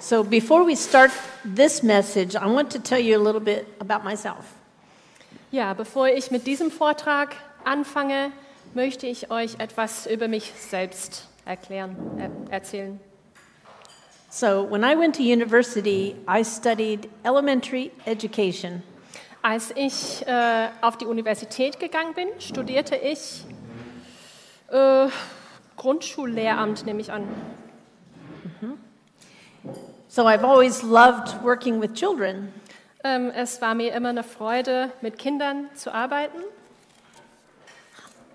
So before we start this message, I want to tell you a little bit about myself. Ja, bevor ich mit diesem Vortrag anfange, möchte ich euch etwas über mich selbst erklären, äh, erzählen. So when I went to university, I studied elementary education. Als ich äh, auf die Universität gegangen bin, studierte ich äh, Grundschullehramt, nehme ich an. So I've always loved working with children. Ähm, es war mir immer eine Freude, mit Kindern zu arbeiten.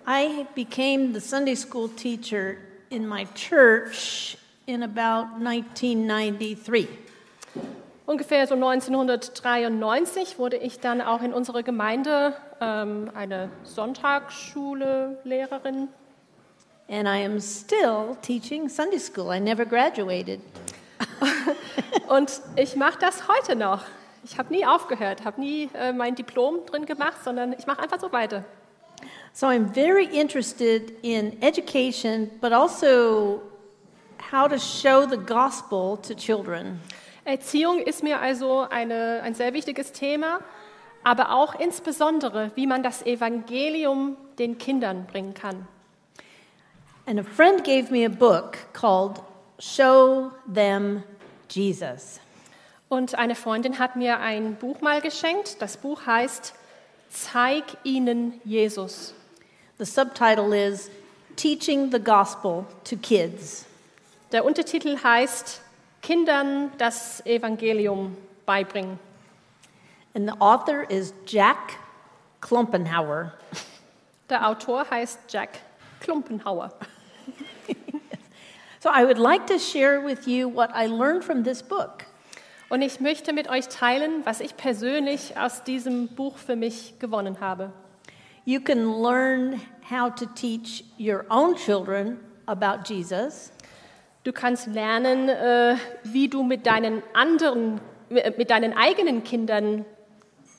I became the Sunday school teacher in my church in about 1993. Ungefähr so 1993 wurde ich dann auch in unserer Gemeinde ähm, eine Sonntagsschule-Lehrerin. And I am still teaching Sunday school. I never graduated. Und ich mache das heute noch. Ich habe nie aufgehört, habe nie äh, mein Diplom drin gemacht, sondern ich mache einfach so weiter. So I'm very interested in education, but also how to show the gospel to children. Erziehung ist mir also eine, ein sehr wichtiges Thema, aber auch insbesondere, wie man das Evangelium den Kindern bringen kann. And a friend gave me a book called Show Them Jesus. Und eine Freundin hat mir ein Buch mal geschenkt. Das Buch heißt Zeig ihnen Jesus. The subtitle is Teaching the Gospel to Kids. Der Untertitel heißt Kindern das Evangelium beibringen. And the author is Jack Klumpenhauer. Der Autor heißt Jack Klumpenhauer. So I would like to share with you what I learned from this book. Und ich möchte mit euch teilen, was ich persönlich aus diesem Buch für mich gewonnen habe. You can learn how to teach your own children about Jesus. Du kannst lernen, äh, wie du mit deinen anderen, äh, mit deinen eigenen Kindern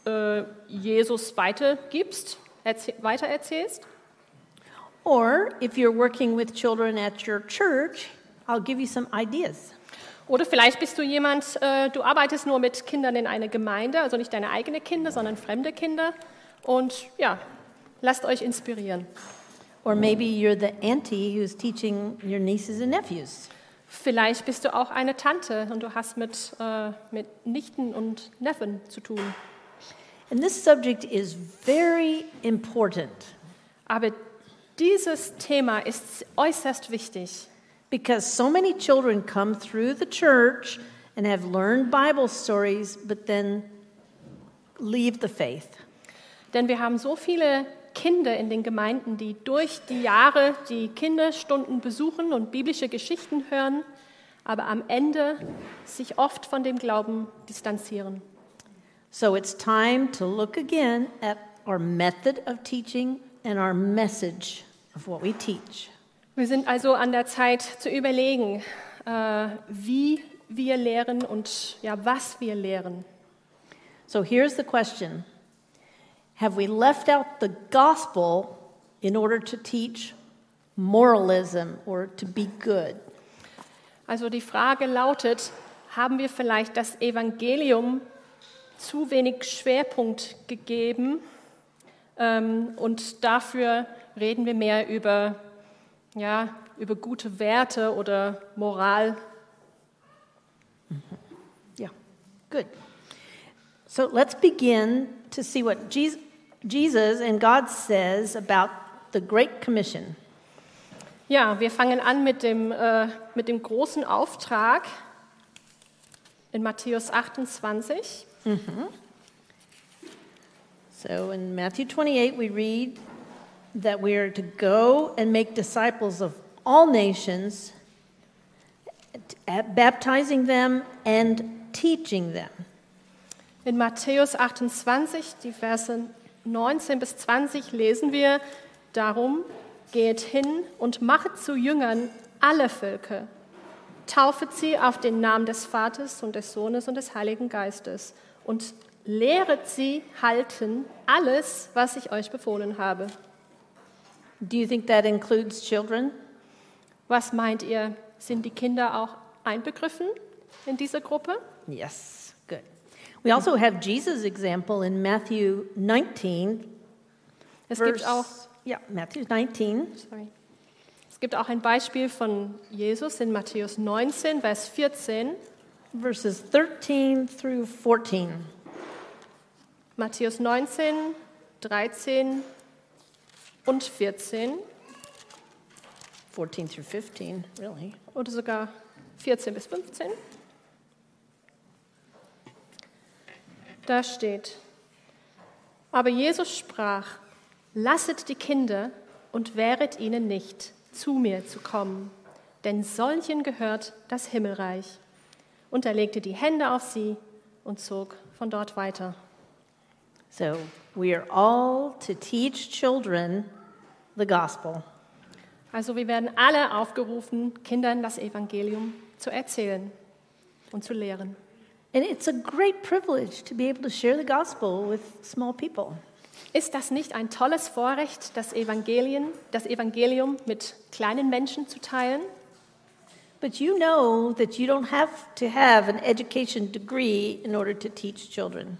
äh, Jesus weitergibst, erzäh- weitererzählst. Or if you're working with children at your church, I'll give you some ideas. Oder vielleicht bist du jemand, äh, du arbeitest nur mit Kindern in einer Gemeinde, also nicht deine eigenen Kinder, sondern fremde Kinder. Und ja, lasst euch inspirieren. Or maybe you're the auntie who's teaching your nieces and nephews. Vielleicht bist du auch eine Tante und du hast mit, äh, mit Nichten und Neffen zu tun. And this subject is very important Aber dieses Thema ist äußerst wichtig, because so many children come through the church and have learned Bible stories, but then leave the faith. denn wir haben so viele Kinder in den Gemeinden, die durch die Jahre die Kinderstunden besuchen und biblische Geschichten hören, aber am Ende sich oft von dem Glauben distanzieren. So it's time to look again at our method of teaching and our message of what we teach. Wir sind also an der Zeit zu überlegen, äh, wie wir lehren und ja, was wir lehren. So here's the question Have we left out the gospel in order to teach moralism or to be good? Also die Frage lautet, haben wir vielleicht das Evangelium zu wenig Schwerpunkt gegeben ähm, und dafür reden wir mehr über, ja, über gute Werte oder Moral. Yeah, good. So let's begin to see what Jesus, Jesus and God says about the Great Commission. Ja, wir fangen an mit dem, äh, mit dem großen Auftrag in Matthäus 28. So in Matthew 28, we read that we are to go and make disciples of all nations, baptizing them and teaching them. In Matthäus 28, die Verse 19 bis 20 lesen wir darum, geht hin und machet zu Jüngern alle Völker, taufet sie auf den Namen des Vaters und des Sohnes und des Heiligen Geistes und lehret sie halten alles, was ich euch befohlen habe. Do you think that includes children? Was meint ihr, sind die Kinder auch einbegriffen? in dieser Gruppe? Yes, good. We also have Jesus' example in Matthew 19. Es verse- gibt auch Yeah, Matthew 19, Sorry. Es gibt auch ein Beispiel von Jesus in Matthäus 19, Vers 14. verses 13 through 14. Matthäus 19, 13 und 14 14 through 15, really. oder sogar 14 bis 15. Da steht, aber Jesus sprach, lasset die Kinder und wehret ihnen nicht, zu mir zu kommen, denn solchen gehört das Himmelreich. Und er legte die Hände auf sie und zog von dort weiter. So we are all to teach children the gospel. Also wir werden alle aufgerufen, Kindern das Evangelium zu erzählen und zu lehren. And it's a great privilege to be able to share the gospel with small people. Ist das nicht ein tolles Vorrecht, das Evangelien, das Evangelium mit kleinen Menschen zu teilen? But you know that you don't have to have an education degree in order to teach children.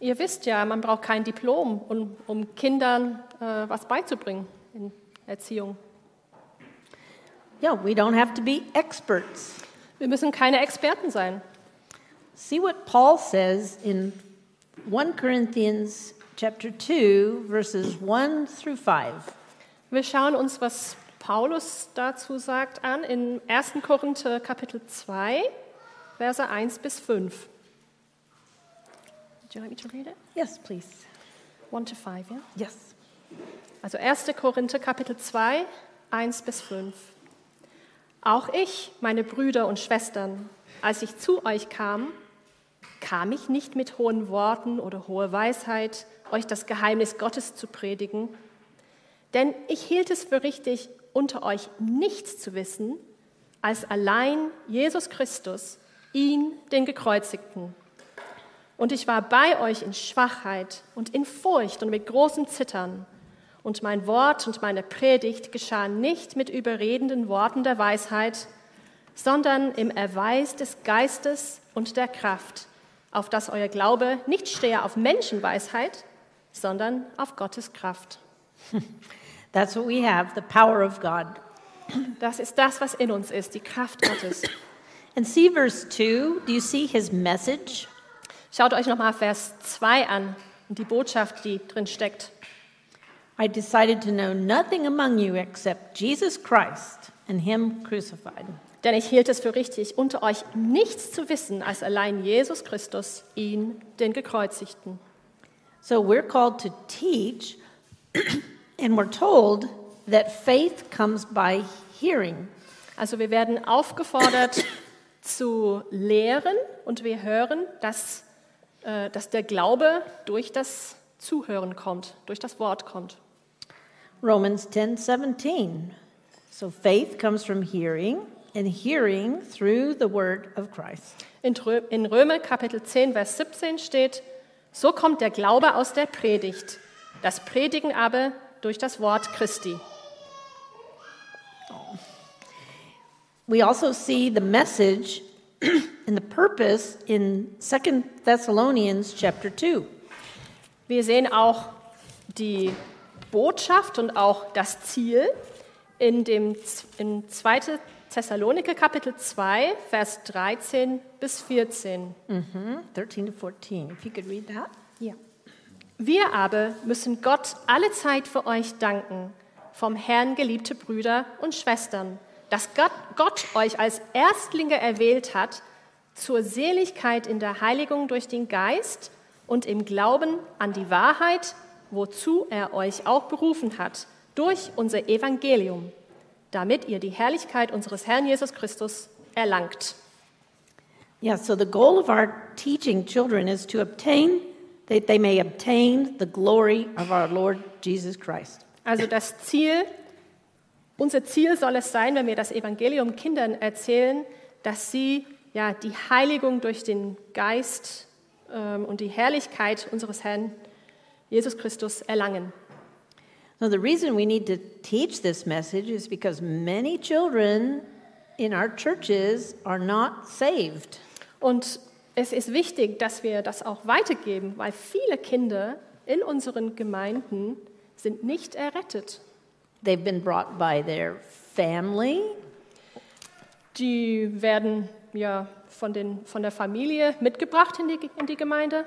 Ihr wisst ja, man braucht kein Diplom, um, um Kindern äh, was beizubringen in Erziehung. Yeah, we don't have to be experts. Wir müssen keine Experten sein. See what Paul says in 1 Corinthians chapter 2 verses 1 through 5. Wir schauen uns, was Paulus dazu sagt, an in 1. Korinther Kapitel 2, Verse 1 bis 5. Would you like me to read it? Yes, please. 1 to 5, ja? Yes. Also 1. Korinther Kapitel 2, 1 bis 5. Auch ich, meine Brüder und Schwestern, als ich zu euch kam, kam ich nicht mit hohen Worten oder hoher Weisheit, euch das Geheimnis Gottes zu predigen, denn ich hielt es für richtig, unter euch nichts zu wissen, als allein Jesus Christus, ihn, den Gekreuzigten. Und ich war bei euch in Schwachheit und in Furcht und mit großem Zittern. Und mein Wort und meine Predigt geschahen nicht mit überredenden Worten der Weisheit, sondern im Erweis des Geistes und der Kraft, auf dass euer Glaube nicht stehe auf Menschenweisheit, sondern auf Gottes Kraft. That's what we have, the power of God. Das ist das, was in uns ist, die Kraft Gottes. And see verse 2. Do you see his message? Schaut euch nochmal Vers 2 an und die Botschaft, die drin steckt. I decided to know nothing among you except Jesus Christ and him crucified. Denn ich hielt es für richtig, unter euch nichts zu wissen, als allein Jesus Christus, ihn, den Gekreuzigten. So we're called to teach, and we're told that faith comes by hearing. Also wir werden aufgefordert zu lehren und wir hören, dass, äh, dass der Glaube durch das Zuhören kommt, durch das Wort kommt. Romans 10 17. So faith comes from hearing, and hearing through the word of Christ. In Rö- in Römer Kapitel 10, Vers 17 steht, so kommt der Glaube aus der Predigt, das Predigen aber durch das Wort Christi. We also see the message and the purpose in 2 Thessalonians chapter 2. Wir sehen auch die Botschaft und auch das Ziel in dem in 2. Thessaloniker Kapitel 2, Vers 13 bis 14. Mhm, 13 to 14. If you could read that. Ja. Wir aber müssen Gott alle Zeit für euch danken, vom Herrn geliebte Brüder und Schwestern, dass Gott, Gott euch als Erstlinge erwählt hat zur Seligkeit in der Heiligung durch den Geist und im Glauben an die Wahrheit, wozu er euch auch berufen hat, durch unser Evangelium, damit ihr die Herrlichkeit unseres Herrn Jesus Christus erlangt. Yeah, so the goal of our teaching children is to obtain, that they may obtain the glory of our Lord Jesus Christ. Also das Ziel, unser Ziel soll es sein, wenn wir das Evangelium Kindern erzählen, dass sie ja die Heiligung durch den Geist ähm, und die Herrlichkeit unseres Herrn Jesus Christus erlangen. So the reason we need to teach this message is because many children in our churches are not saved. Und es ist wichtig, dass wir das auch weitergeben, weil viele Kinder in unseren Gemeinden sind nicht errettet. They've been brought by their family, Die werden ja von, den, von der Familie mitgebracht in die, in die Gemeinde.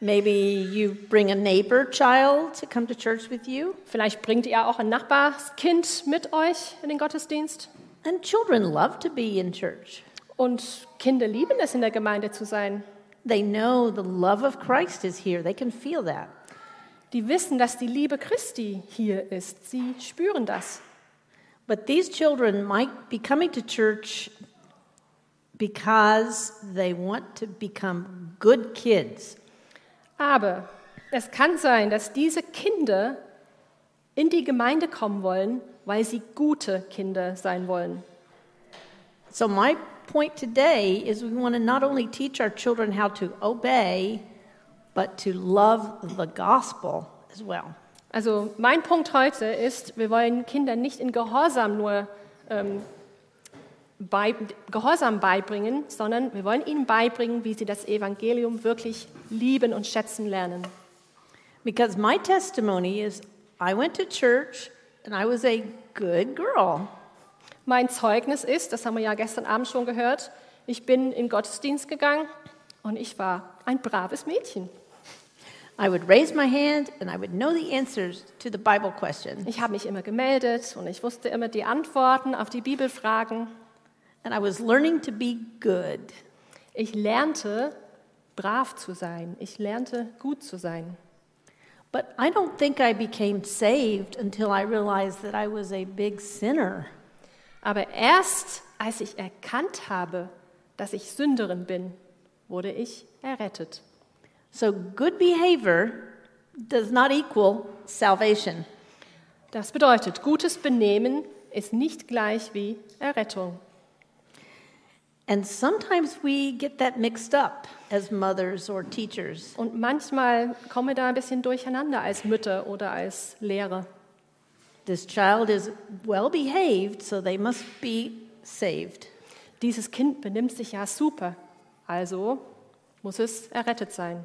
Maybe you bring a neighbor child to come to church with you. Vielleicht bringt ihr auch ein Nachbarskind mit euch in den Gottesdienst. And children love to be in church. Und Kinder lieben es, in der Gemeinde zu sein. They know the love of Christ is here. They can feel that. Die wissen, dass die Liebe Christi hier ist. Sie spüren das. But these children might be coming to church because they want to become good kids. Aber es kann sein, dass diese Kinder in die Gemeinde kommen wollen, weil sie gute Kinder sein wollen. So, my point today is we want to not only teach our children how to obey, but to love the gospel as well. Also mein Punkt heute ist, wir wollen Kindern nicht in Gehorsam nur ähm, bei, Gehorsam beibringen, sondern wir wollen ihnen beibringen, wie sie das Evangelium wirklich lieben und schätzen lernen. Because my testimony is I went to church and I was a good girl. Mein Zeugnis ist, das haben wir ja gestern Abend schon gehört, ich bin in Gottesdienst gegangen und ich war ein braves Mädchen. I would raise my hand and I would know the answers to the Bible question. Ich habe mich immer gemeldet und ich wusste immer die Antworten auf die Bibelfragen. And I was learning to be good. Ich lernte, brav zu sein. Ich lernte, gut zu sein. But I don't think I became saved until I realized that I was a big sinner. Aber erst als ich erkannt habe, dass ich Sünderin bin, wurde ich errettet. So, good behavior does not equal salvation. Das bedeutet, gutes Benehmen ist nicht gleich wie Errettung. And sometimes we get that mixed up as mothers or teachers. Und manchmal kommen wir da ein bisschen durcheinander als Mütter oder als Lehrer. This child is well behaved, so they must be saved. Dieses Kind benimmt sich ja super, also muss es errettet sein.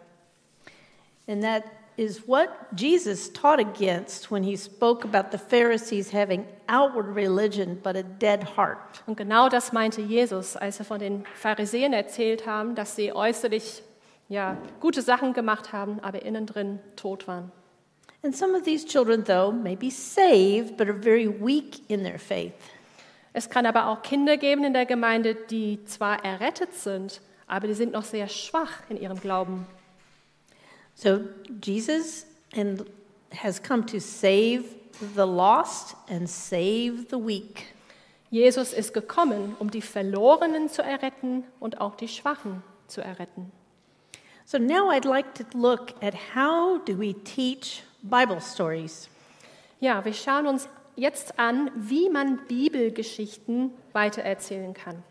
And that is what Jesus taught against when he spoke about the Pharisees having outward religion but a dead heart. Und genau das meinte Jesus, als er von den Pharisäern erzählt haben, dass sie äußerlich ja, gute Sachen gemacht haben, aber innen drin tot waren. And some of these children, though, may be saved but are very weak in their faith. Es kann aber auch Kinder geben in der Gemeinde, die zwar errettet sind, aber die sind noch sehr schwach in ihrem Glauben. So Jesus and has come to save the lost and save the weak. Jesus ist gekommen, um die Verlorenen zu erretten und auch die Schwachen zu erretten. So now I'd like to look at how do we teach Bible stories. Ja, wir schauen uns jetzt an, wie man Bibelgeschichten weitererzählen kann.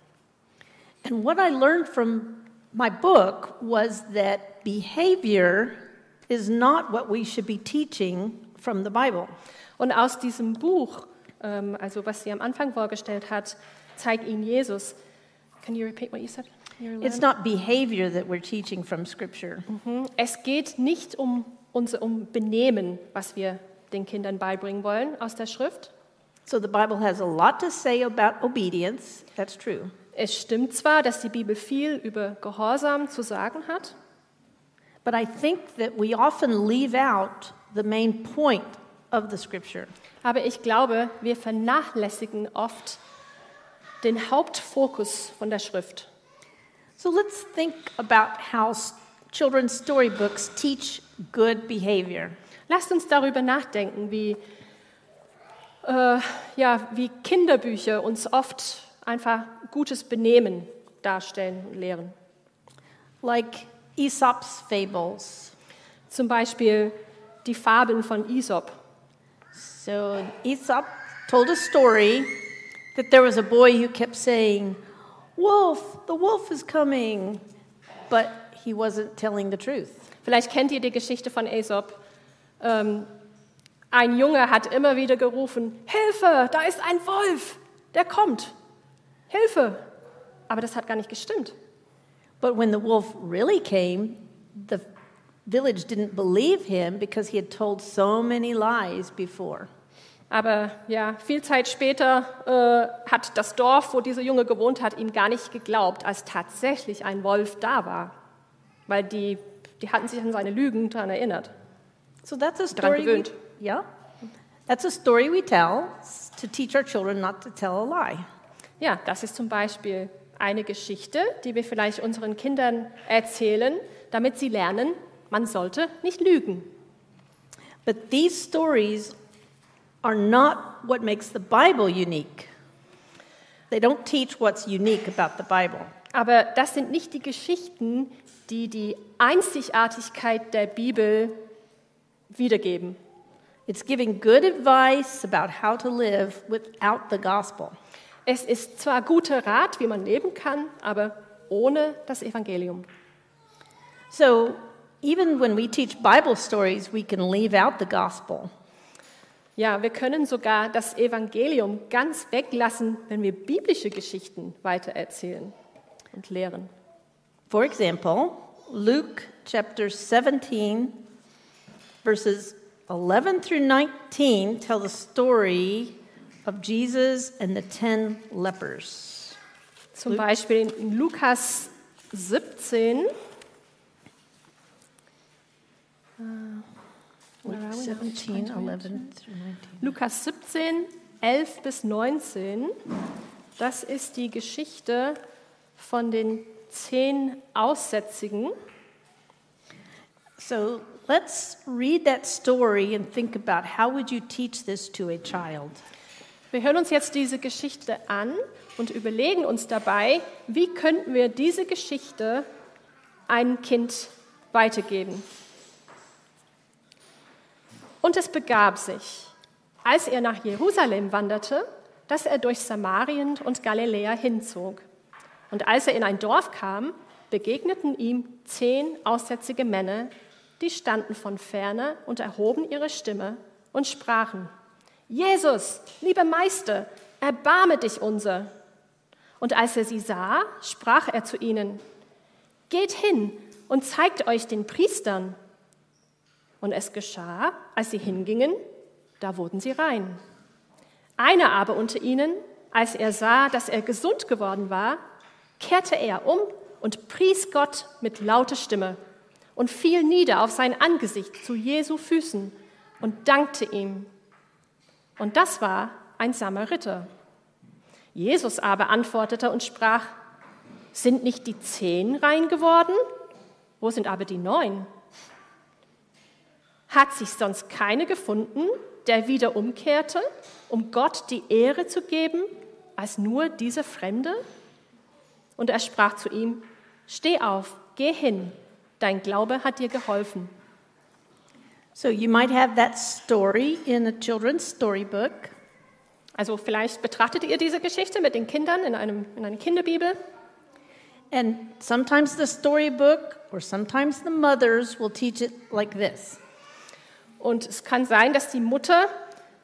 And what I learned from my book was that behavior is not what we should be teaching from the Bible. Und aus diesem Buch, ähm, also was sie am Anfang vorgestellt hat, zeigt ihnen Jesus. Can you repeat what you said? It's not behavior that we're teaching from Scripture. Mhm. Es geht nicht um, unser, um Benehmen, was wir den Kindern beibringen wollen aus der Schrift. So the Bible has a lot to say about obedience. That's true. Es stimmt zwar, dass die Bibel viel über Gehorsam zu sagen hat, But I think that we often leave out the main point of the Scripture. aber ich glaube, wir vernachlässigen oft den Hauptfokus von der Schrift. So let's think about how children's storybooks teach good behavior. Lasst uns darüber nachdenken, wie, äh, ja, wie Kinderbücher uns oft einfach gutes Benehmen darstellen und lehren. Like Aesop's fables. Zum Beispiel die Fabeln von Aesop. So Aesop told a story that there was a boy who kept saying, Wolf, the wolf is coming. But he wasn't telling the truth. Vielleicht kennt ihr die Geschichte von Aesop. Ähm, ein Junge hat immer wieder gerufen, Hilfe, da ist ein Wolf, der kommt. Hilfe! Aber das hat gar nicht gestimmt. But when the wolf really came, the village didn't believe him because he had told so many lies before. Aber ja, viel Zeit später äh, hat das Dorf, wo dieser Junge gewohnt hat, ihm gar nicht geglaubt, als tatsächlich ein Wolf da war. Weil die, die hatten sich an seine Lügen daran erinnert. So that's a story. We, yeah. That's a story we tell to teach our children not to tell a lie. Ja, das ist zum Beispiel eine Geschichte, die wir vielleicht unseren Kindern erzählen, damit sie lernen, man sollte nicht lügen. But these stories are not what makes the Bible unique. They don't teach what's unique about the Bible. Aber das sind nicht die Geschichten, die die Einzigartigkeit der Bibel wiedergeben. It's giving good advice about how to live without the gospel. Es ist zwar guter Rat, wie man leben kann, aber ohne das Evangelium. So even when we teach Bible stories, we can leave out the gospel. Ja, wir können sogar das Evangelium ganz weglassen, wenn wir biblische Geschichten weitererzählen und lehren. For example, Luke chapter 17, verses 11 through 19 tell the story of Jesus and the ten lepers. Zum Beispiel in Lukas äh, 17. Äh, Luke are we now? 17, 11 Lukas 17, 11 bis 19. Das ist die Geschichte von den zehn Aussätzigen. So let's read that story and think about how would you teach this to a child? Wir hören uns jetzt diese Geschichte an und überlegen uns dabei, wie könnten wir diese Geschichte einem Kind weitergeben. Und es begab sich, als er nach Jerusalem wanderte, dass er durch Samarien und Galiläa hinzog. Und als er in ein Dorf kam, begegneten ihm zehn aussätzige Männer, die standen von ferne und erhoben ihre Stimme und sprachen, Jesus, lieber Meister, erbarme dich unser. Und als er sie sah, sprach er zu ihnen, Geht hin und zeigt euch den Priestern. Und es geschah, als sie hingingen, da wurden sie rein. Einer aber unter ihnen, als er sah, dass er gesund geworden war, kehrte er um und pries Gott mit lauter Stimme und fiel nieder auf sein Angesicht zu Jesu Füßen und dankte ihm. Und das war ein Samariter. Jesus aber antwortete und sprach, sind nicht die zehn rein geworden? Wo sind aber die neun? Hat sich sonst keine gefunden, der wieder umkehrte, um Gott die Ehre zu geben, als nur dieser Fremde? Und er sprach zu ihm, Steh auf, geh hin, dein Glaube hat dir geholfen. So you might have that story in a children's storybook. Also vielleicht betrachtet ihr diese Geschichte mit den Kindern in, einem, in einer Kinderbibel. And sometimes the storybook or sometimes the mothers will teach it like this. Und es kann sein, dass die Mutter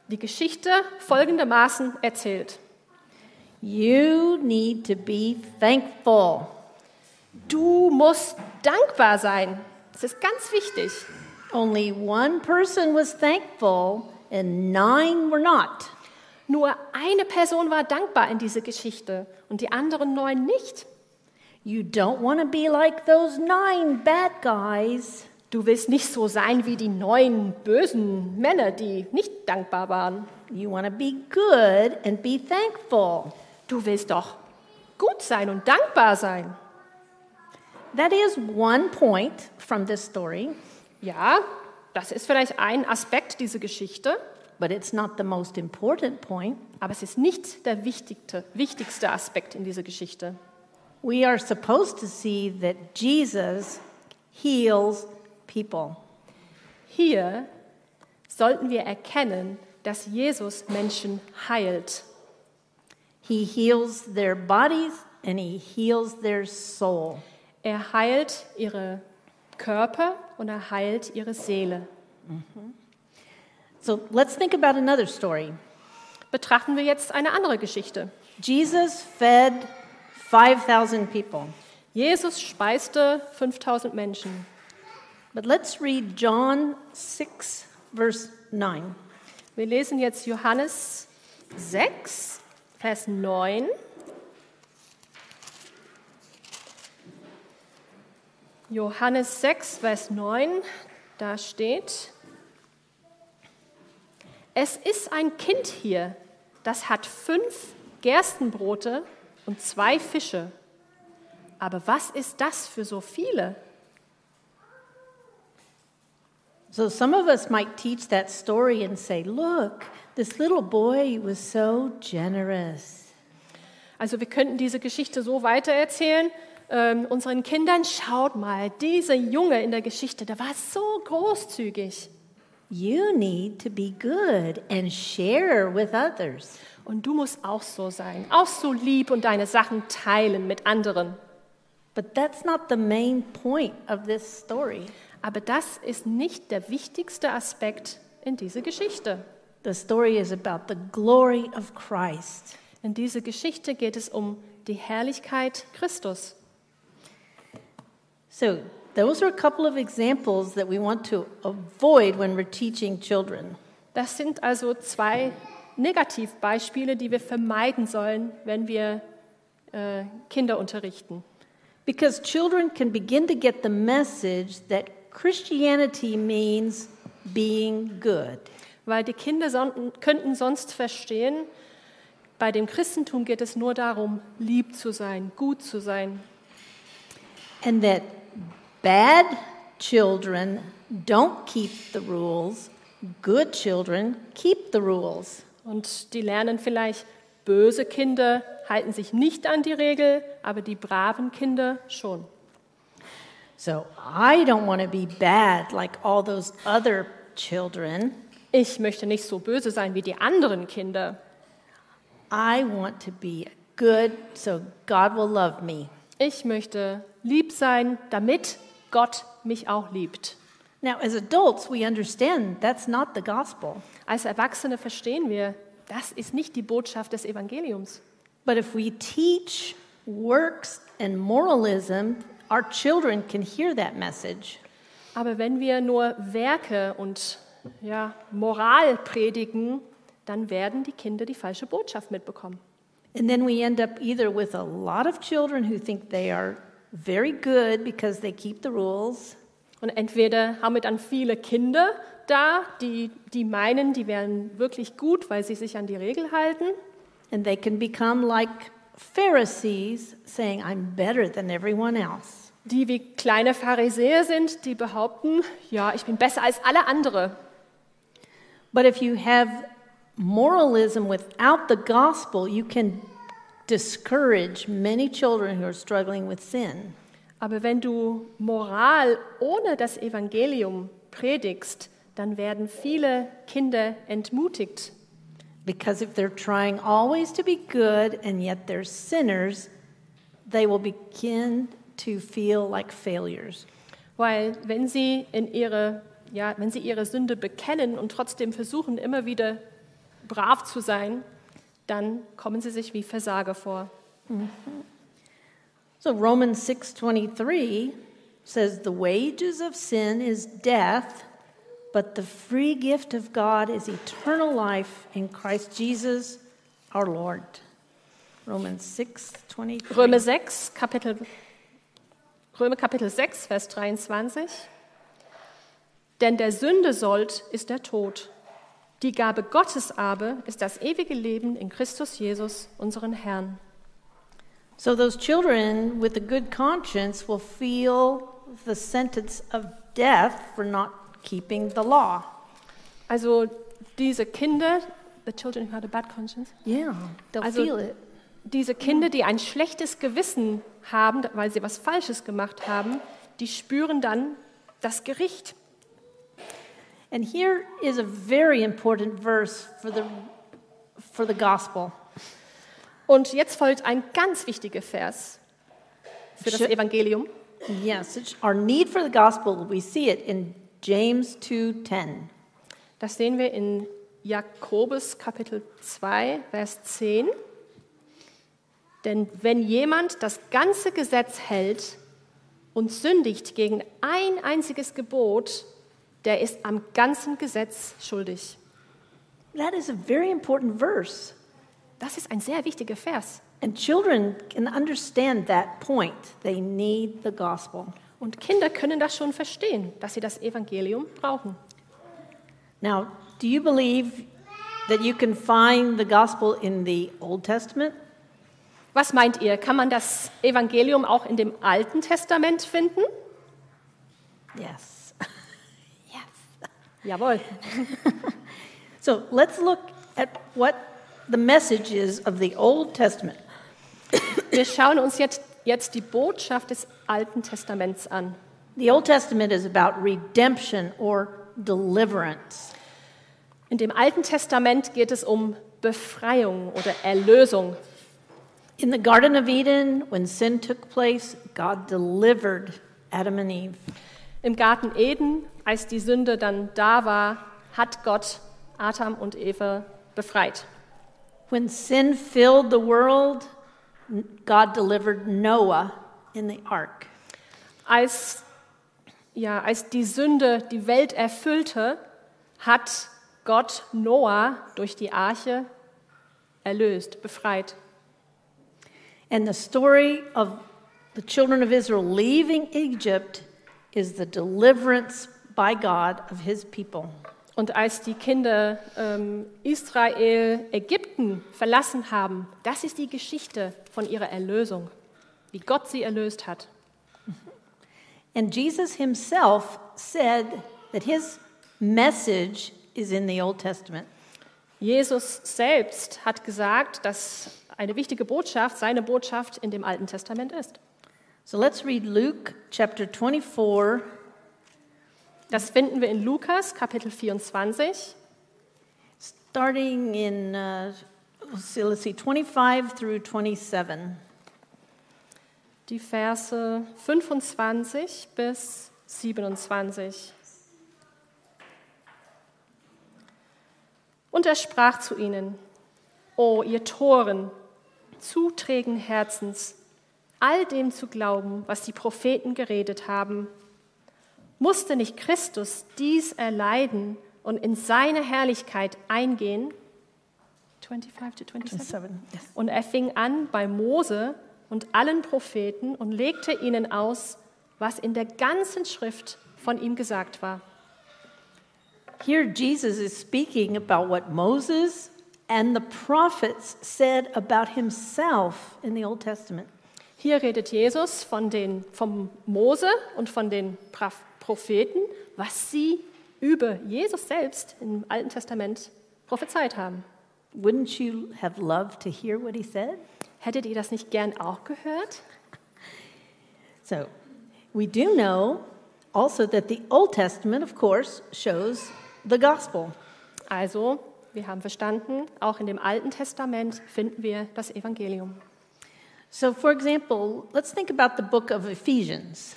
die Geschichte folgendermaßen erzählt. You need to be thankful. Du musst dankbar sein. Das ist ganz wichtig. Only one person was thankful and nine were not. Nur eine Person war dankbar in dieser Geschichte und die anderen neun nicht. You don't want to be like those nine bad guys. Du willst nicht so sein wie die neun bösen Männer, die nicht dankbar waren. You want to be good and be thankful. Du willst doch gut sein und dankbar sein. That is one point from this story, Ja, das ist vielleicht ein Aspekt dieser Geschichte, but it's not the most important point. aber es ist nicht der wichtigste, wichtigste Aspekt in dieser Geschichte. We are supposed to see that Jesus heals people. Hier sollten wir erkennen, dass Jesus Menschen heilt. He heals their bodies and he heals their soul. Er heilt ihre Körper und er heilt ihre Seele. So let's think about another story. Betrachten wir jetzt eine andere Geschichte. Jesus fed 5,000 people. Jesus speiste 5000 Menschen. But let's read John 6, verse 9. Wir lesen jetzt Johannes 6, Vers 9. Johannes 6, Vers 9, da steht, es ist ein Kind hier, das hat fünf Gerstenbrote und zwei Fische. Aber was ist das für so viele? So some of us might teach that story and say, look, this little boy was so generous. Also wir könnten diese Geschichte so weitererzählen. Ähm, unseren Kindern, schaut mal, dieser Junge in der Geschichte, der war so großzügig. You need to be good and share with others. Und du musst auch so sein, auch so lieb und deine Sachen teilen mit anderen. But that's not the main point of this story. Aber das ist nicht der wichtigste Aspekt in dieser Geschichte. The story is about the glory of Christ. In dieser Geschichte geht es um die Herrlichkeit Christus. So, those are a couple of examples that we want to avoid when we're teaching children. Das sind also zwei Negativbeispiele, die wir vermeiden sollen, wenn wir äh, Kinder unterrichten. Because children can begin to get the message that Christianity means being good. Weil die Kinder son könnten sonst verstehen, bei dem Christentum geht es nur darum, lieb zu sein, gut zu sein. And that bad children don't keep the rules, good children keep the rules. Und die lernen vielleicht, böse Kinder halten sich nicht an die Regel, aber die braven Kinder schon. So I don't want to be bad like all those other children. Ich möchte nicht so böse sein wie die anderen Kinder. I want to be good so God will love me. Ich möchte lieb sein, damit Gott mich auch liebt. Now, as adults, we understand that's not the gospel. Als Erwachsene verstehen wir, das ist nicht die Botschaft des Evangeliums. But if we teach works and moralism, our children can hear that message. Aber wenn wir nur Werke und ja, Moral predigen, dann werden die Kinder die falsche Botschaft mitbekommen. And then we end up either with a lot of children who think they are very good because they keep the rules, Und entweder haben wir dann viele Kinder da, die, die meinen, die wären wirklich gut, weil sie sich an die Regel halten. and they can become like Pharisees, saying, I'm better than everyone else. Die wie kleine Pharisäer sind, die behaupten, ja, ich bin besser als alle andere. But if you have moralism without the gospel, you can discourage many children who are struggling with sin. Aber wenn du Moral ohne das Evangelium predigst, dann werden viele Kinder entmutigt. Because if they're trying always to be good and yet they're sinners, they will begin to feel like failures. Weil wenn sie, in ihre, ja, wenn sie ihre Sünde bekennen und trotzdem versuchen, immer wieder brav zu sein, dann kommen sie sich wie Versager vor. So Romans 6:23 says the wages of sin is death, but the free gift of God is eternal life in Christ Jesus our Lord. Romans 6:23. Römer 6, Kapitel, Römer Kapitel 6, Vers 23. Denn der Sünde sollt ist der Tod. Die Gabe Gottes aber ist das ewige Leben in Christus Jesus, unseren Herrn. So those children with a good conscience will feel the sentence of death for not keeping the law. Also diese Kinder, the children who had a bad conscience, Yeah, they'll Also- feel it. diese Kinder, die ein schlechtes Gewissen haben, weil sie was Falsches gemacht haben, die spüren dann das Gericht. And here is a very important verse for the for the gospel. Und jetzt folgt ein ganz wichtiger Vers für das Evangelium. Yes, our need for the gospel, we see it in James 2:10. Das sehen wir in Jakobus Kapitel 2, Vers 10. Denn wenn jemand das ganze Gesetz hält und sündigt gegen ein einziges Gebot, der ist am ganzen Gesetz schuldig. That is a very important verse. Das ist ein sehr wichtiger Vers. And children can understand that point. They need the gospel. Und Kinder können das schon verstehen, dass sie das Evangelium brauchen. Now, do you believe that you can find the gospel in the Old Testament? Was meint ihr? Kann man das Evangelium auch in dem Alten Testament finden? Yes. Jawohl. So let's look at what the message is of the Old Testament. Wir schauen uns jetzt, jetzt die Botschaft des Alten Testaments an. The Old Testament is about redemption or deliverance. In dem Alten Testament geht es um Befreiung oder Erlösung. In the Garden of Eden, when sin took place, God delivered Adam and Eve. Im Garten Eden, als die Sünde dann da war, hat Gott Adam und Eva befreit. When sin filled the world, God delivered Noah in the ark. Als, ja, als die Sünde die Welt erfüllte, hat Gott Noah durch die Arche erlöst, befreit. And the story of the children of Israel leaving Egypt is the deliverance by God of his people. Und als die Kinder ähm, Israel Ägypten verlassen haben, das ist die Geschichte von ihrer Erlösung, wie Gott sie erlöst hat. And Jesus himself said that his message is in the Old Testament. Jesus selbst hat gesagt, dass eine wichtige Botschaft, seine Botschaft in dem Alten Testament ist. So let's read Luke chapter 24, Das finden wir in Lukas Kapitel 24, starting in, uh, let's see, let's see, 25 through 27. die Verse 25 bis 27. Und er sprach zu ihnen, O ihr Toren, zuträgen Herzens, all dem zu glauben, was die Propheten geredet haben. Musste nicht Christus dies erleiden und in seine Herrlichkeit eingehen? 25 to 27. 27, yes. Und er fing an bei Mose und allen Propheten und legte ihnen aus, was in der ganzen Schrift von ihm gesagt war. Here, Jesus is speaking about what Moses and the prophets said about himself in the Old Testament. Hier redet Jesus von den, vom Mose und von den Propheten, was sie über Jesus selbst im Alten Testament prophezeit haben. Wouldn't you have loved to hear what he said? Hättet ihr das nicht gern auch gehört? So, we do know also that the Old Testament, of course, shows the gospel. Also, wir haben verstanden, auch in dem Alten Testament finden wir das Evangelium. So, for example, let's think about the book of Ephesians.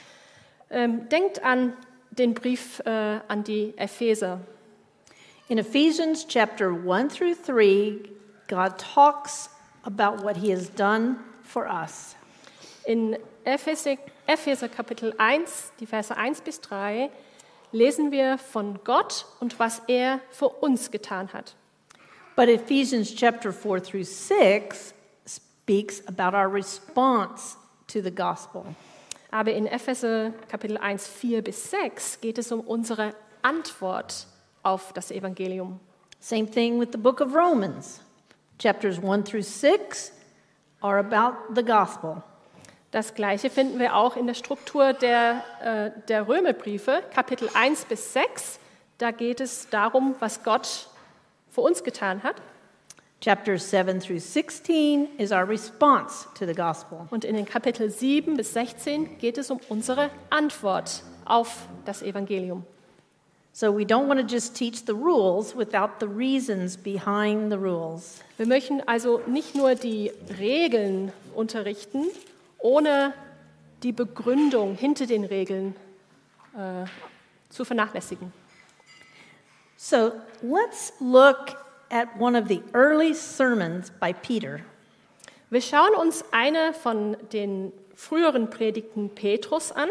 Ähm, denkt an den Brief äh, an die Epheser. In Ephesians chapter 1 through 3, God talks about what he has done for us. In Epheser, Epheser Kapitel 1, die Verse 1 bis 3, lesen wir von Gott und was er für uns getan hat. But Ephesians chapter 4 through 6 speaks about our response to the gospel. Aber in Epheser Kapitel 1, 4 bis 6 geht es um unsere Antwort auf das Evangelium. Same thing with the book of Romans. Chapters 1 through 6 are about the gospel. Das gleiche finden wir auch in der Struktur der, äh, der Römerbriefe, Kapitel 1 bis 6. Da geht es darum, was Gott für uns getan hat. Chapters 7 through 16 is our response to the gospel. Und in den Kapitel 7 bis 16 geht es um unsere Antwort auf das Evangelium. So we don't want to just teach the rules without the reasons behind the rules. Wir möchten also nicht nur die Regeln unterrichten, ohne die Begründung hinter den Regeln äh, zu vernachlässigen. So let's look at one of the early sermons by Peter. Wir schauen uns eine von den früheren Predigten Petrus an.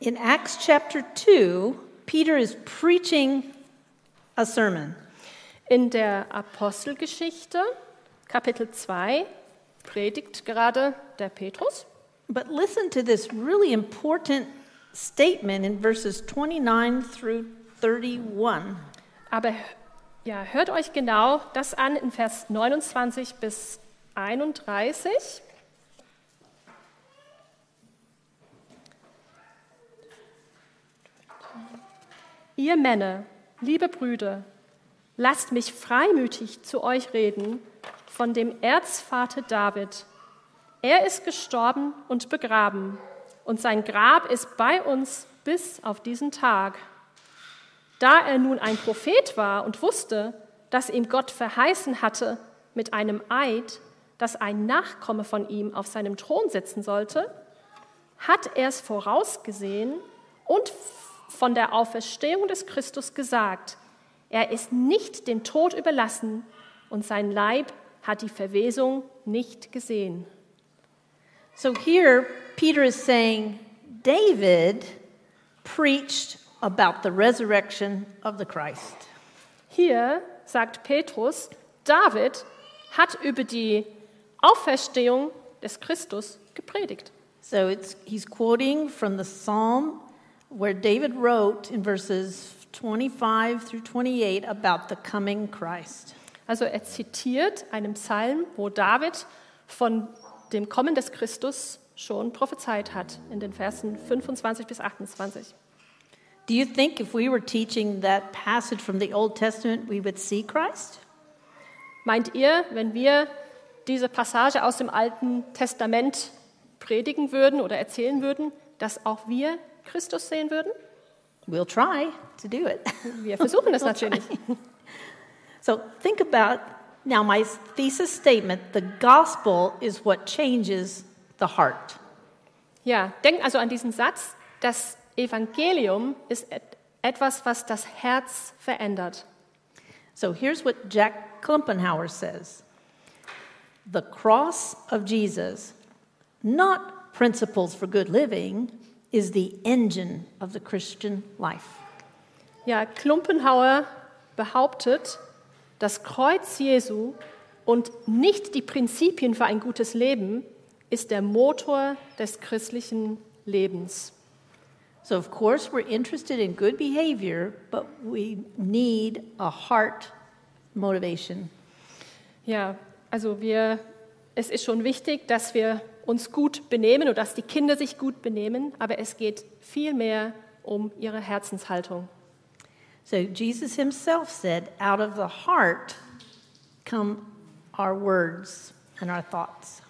In Acts chapter 2, Peter is preaching a sermon. In der Apostelgeschichte, Kapitel 2, predigt gerade der Petrus. But listen to this really important statement in verses 29 through 31. Aber ja, hört euch genau das an in Vers 29 bis 31. Ihr Männer, liebe Brüder, lasst mich freimütig zu euch reden von dem Erzvater David. Er ist gestorben und begraben, und sein Grab ist bei uns bis auf diesen Tag. Da er nun ein Prophet war und wusste, dass ihm Gott verheißen hatte mit einem Eid, dass ein Nachkomme von ihm auf seinem Thron sitzen sollte, hat er es vorausgesehen und von der Auferstehung des Christus gesagt, er ist nicht dem Tod überlassen und sein Leib hat die Verwesung nicht gesehen. So here, Peter is saying David preached about the resurrection of the Christ. Hier sagt Petrus, David hat über die Auferstehung des Christus gepredigt. So it's, he's quoting from the psalm where David wrote in verses 25 through 28 about the coming Christ. Also er zitiert einen Psalm, wo David von dem Kommen des Christus schon prophezeit hat, in den Versen 25 bis 28. Do you think if we were teaching that passage from the Old Testament, we would see Christ? Meint ihr, wenn wir diese Passage aus dem Alten Testament predigen würden oder erzählen würden, dass auch wir Christus sehen würden? We'll try to do it. Wir versuchen es natürlich. So think about now my thesis statement the gospel is what changes the heart. Ja, denkt also an diesen Satz, das Evangelium ist et- etwas, was das Herz verändert. So here's what Jack Klumpenhauer says The cross of Jesus, not principles for good living, is the engine of the Christian life. Ja, Klumpenhauer behauptet, das Kreuz Jesu und nicht die Prinzipien für ein gutes Leben ist der Motor des christlichen Lebens. So, of course, we're interested in good behavior, but we need a heart motivation. Ja, also wir, es ist schon wichtig, dass wir uns gut benehmen und dass die Kinder sich gut benehmen, aber es geht viel mehr um ihre Herzenshaltung. So, Jesus himself said, out of the heart come our words and our thoughts.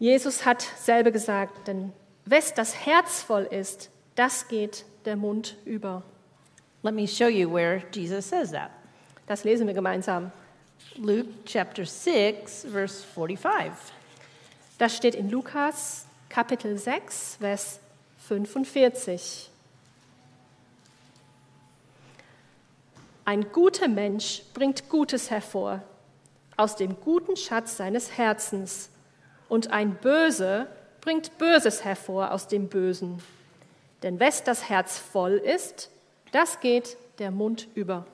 Jesus hat selber gesagt, denn wes das Herz voll ist, das geht der Mund über. Let me show you where Jesus says that. Das lesen wir gemeinsam. Luke chapter 6, verse 45. Das steht in Lukas Kapitel 6, Vers 45. Ein guter Mensch bringt Gutes hervor aus dem guten Schatz seines Herzens, und ein Böse bringt Böses hervor aus dem Bösen. Denn wes das Herz voll ist, das geht der Mund über.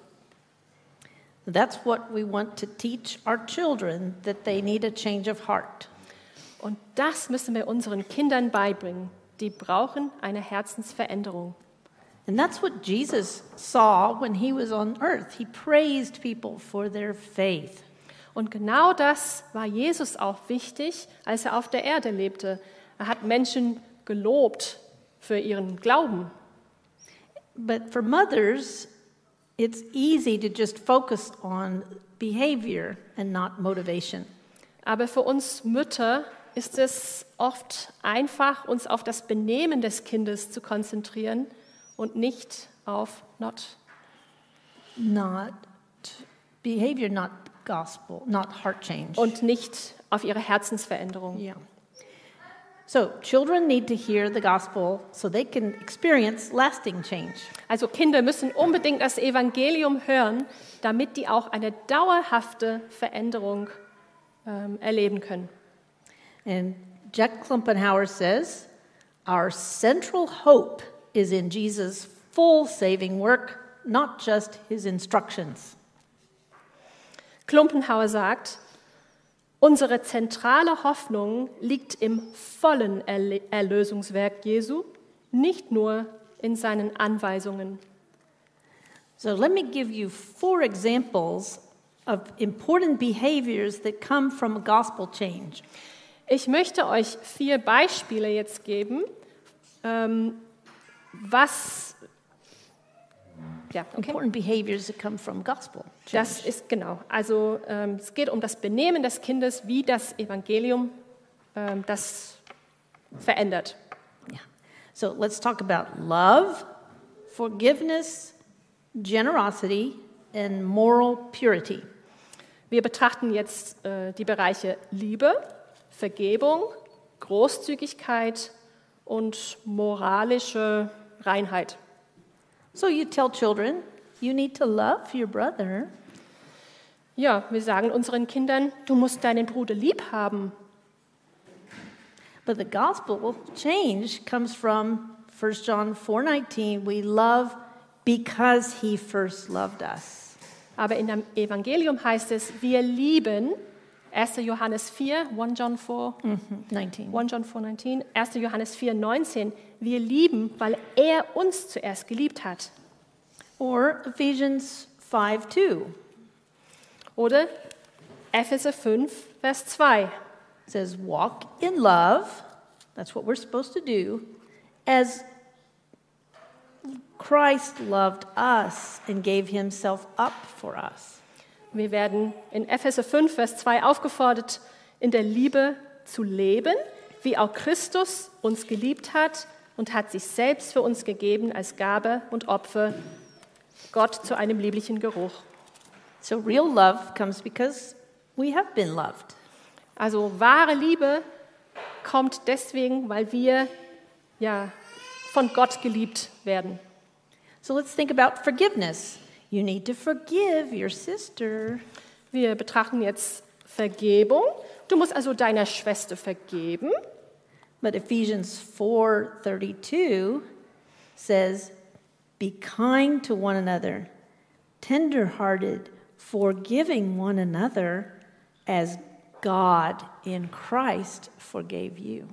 That's what we want to teach our children that they need a change of heart. Und das müssen wir unseren Kindern beibringen. Die brauchen eine Herzensveränderung. And that's what Jesus saw when he was on earth. He praised people for their faith. Und genau das war Jesus auch wichtig, als er auf der Erde lebte. Er hat Menschen gelobt für ihren Glauben. But for mothers, it's easy to just focus on behavior and not motivation. Aber für uns Mütter ist es oft einfach, uns auf das Benehmen des Kindes zu konzentrieren und nicht auf not. Not behavior, not gospel, not heart change. Und nicht auf ihre Herzensveränderung. Yeah. So, children need to hear the gospel so they can experience lasting change. Also Kinder müssen unbedingt das Evangelium hören, damit die auch eine dauerhafte Veränderung ähm, erleben können. And Jack Klumpenhauer says, Our central hope is in Jesus' full saving work, not just his instructions. Klumpenhauer sagt, unsere zentrale Hoffnung liegt im vollen Erlösungswerk Jesu, nicht nur in seinen Anweisungen. So let me give you four examples of important behaviors that come from a gospel change. Ich möchte euch vier Beispiele jetzt geben, ähm, was ja, okay. Important behaviors that come from gospel. Das ist genau. Also ähm, es geht um das Benehmen des Kindes, wie das Evangelium ähm, das verändert. Yeah. So let's talk about love, forgiveness, generosity, and moral purity. Wir betrachten jetzt äh, die Bereiche Liebe, Vergebung, Großzügigkeit und moralische Reinheit. So you tell children, you need to love your brother. Ja, wir sagen unseren Kindern, du musst deinen Bruder lieb haben. But the gospel change comes from 1 John 4:19, we love because he first loved us. Aber in dem Evangelium heißt es, wir lieben 1. Johannes 4, 1 John 4, 19. 1 John 4, 19, 1. Johannes 4, 19. Wir lieben, weil er uns zuerst geliebt hat. Or Ephesians 5:2 Oder Epheser 5, Vers 2. says walk in love, that's what we're supposed to do, as Christ loved us and gave himself up for us. Wir werden in Epheser 5, Vers 2 aufgefordert, in der Liebe zu leben, wie auch Christus uns geliebt hat und hat sich selbst für uns gegeben als Gabe und Opfer, Gott zu einem lieblichen Geruch. So real love comes because we have been loved. Also wahre Liebe kommt deswegen, weil wir ja von Gott geliebt werden. So let's think about forgiveness. You need to forgive your sister. Wir betrachten jetzt Vergebung. Du musst also deiner Schwester vergeben. But Ephesians 4:32 says, "Be kind to one another, tender-hearted, forgiving one another as God in Christ forgave you."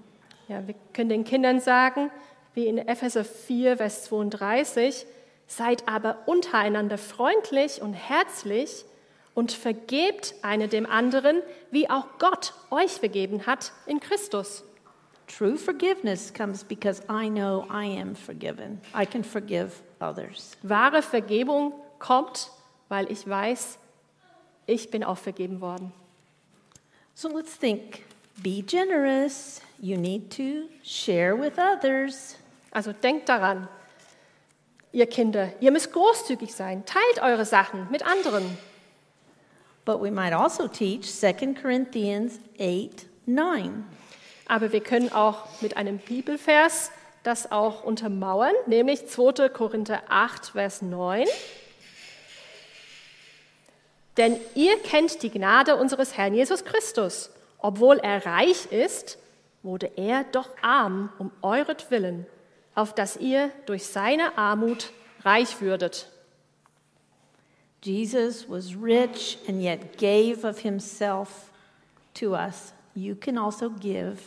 Ja, wir können den Kindern sagen, wie in Epheser 4, Vers 32, seid aber untereinander freundlich und herzlich und vergebt eine dem anderen, wie auch Gott euch vergeben hat in Christus. True forgiveness comes because I know I am forgiven. I can forgive others. Wahre Vergebung kommt, weil ich weiß, ich bin auch vergeben worden. So let's think. Be generous. You need to share with others. Also denkt daran, ihr Kinder, ihr müsst großzügig sein, teilt eure Sachen mit anderen. But we might also teach 2 Corinthians 8 9. Aber wir können auch mit einem Bibelvers das auch untermauern, nämlich 2. Korinther 8, Vers 9. Denn ihr kennt die Gnade unseres Herrn Jesus Christus. Obwohl er reich ist, wurde er doch arm um euretwillen, auf dass ihr durch seine Armut reich würdet. Jesus was rich and yet gave of himself to us. You can also give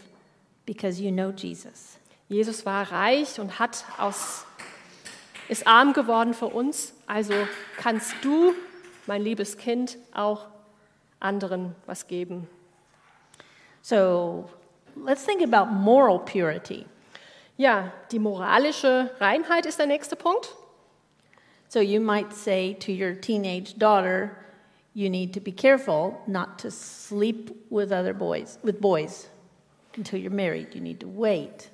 because you know Jesus. Jesus war reich und hat aus, ist arm geworden für uns. Also kannst du, mein liebes Kind, auch anderen was geben. So let's think about moral purity. Ja, die moralische Reinheit ist der nächste Punkt. So you might say to your teenage daughter, you need to be careful not to sleep with other boys, with boys until you're married. You need to wait.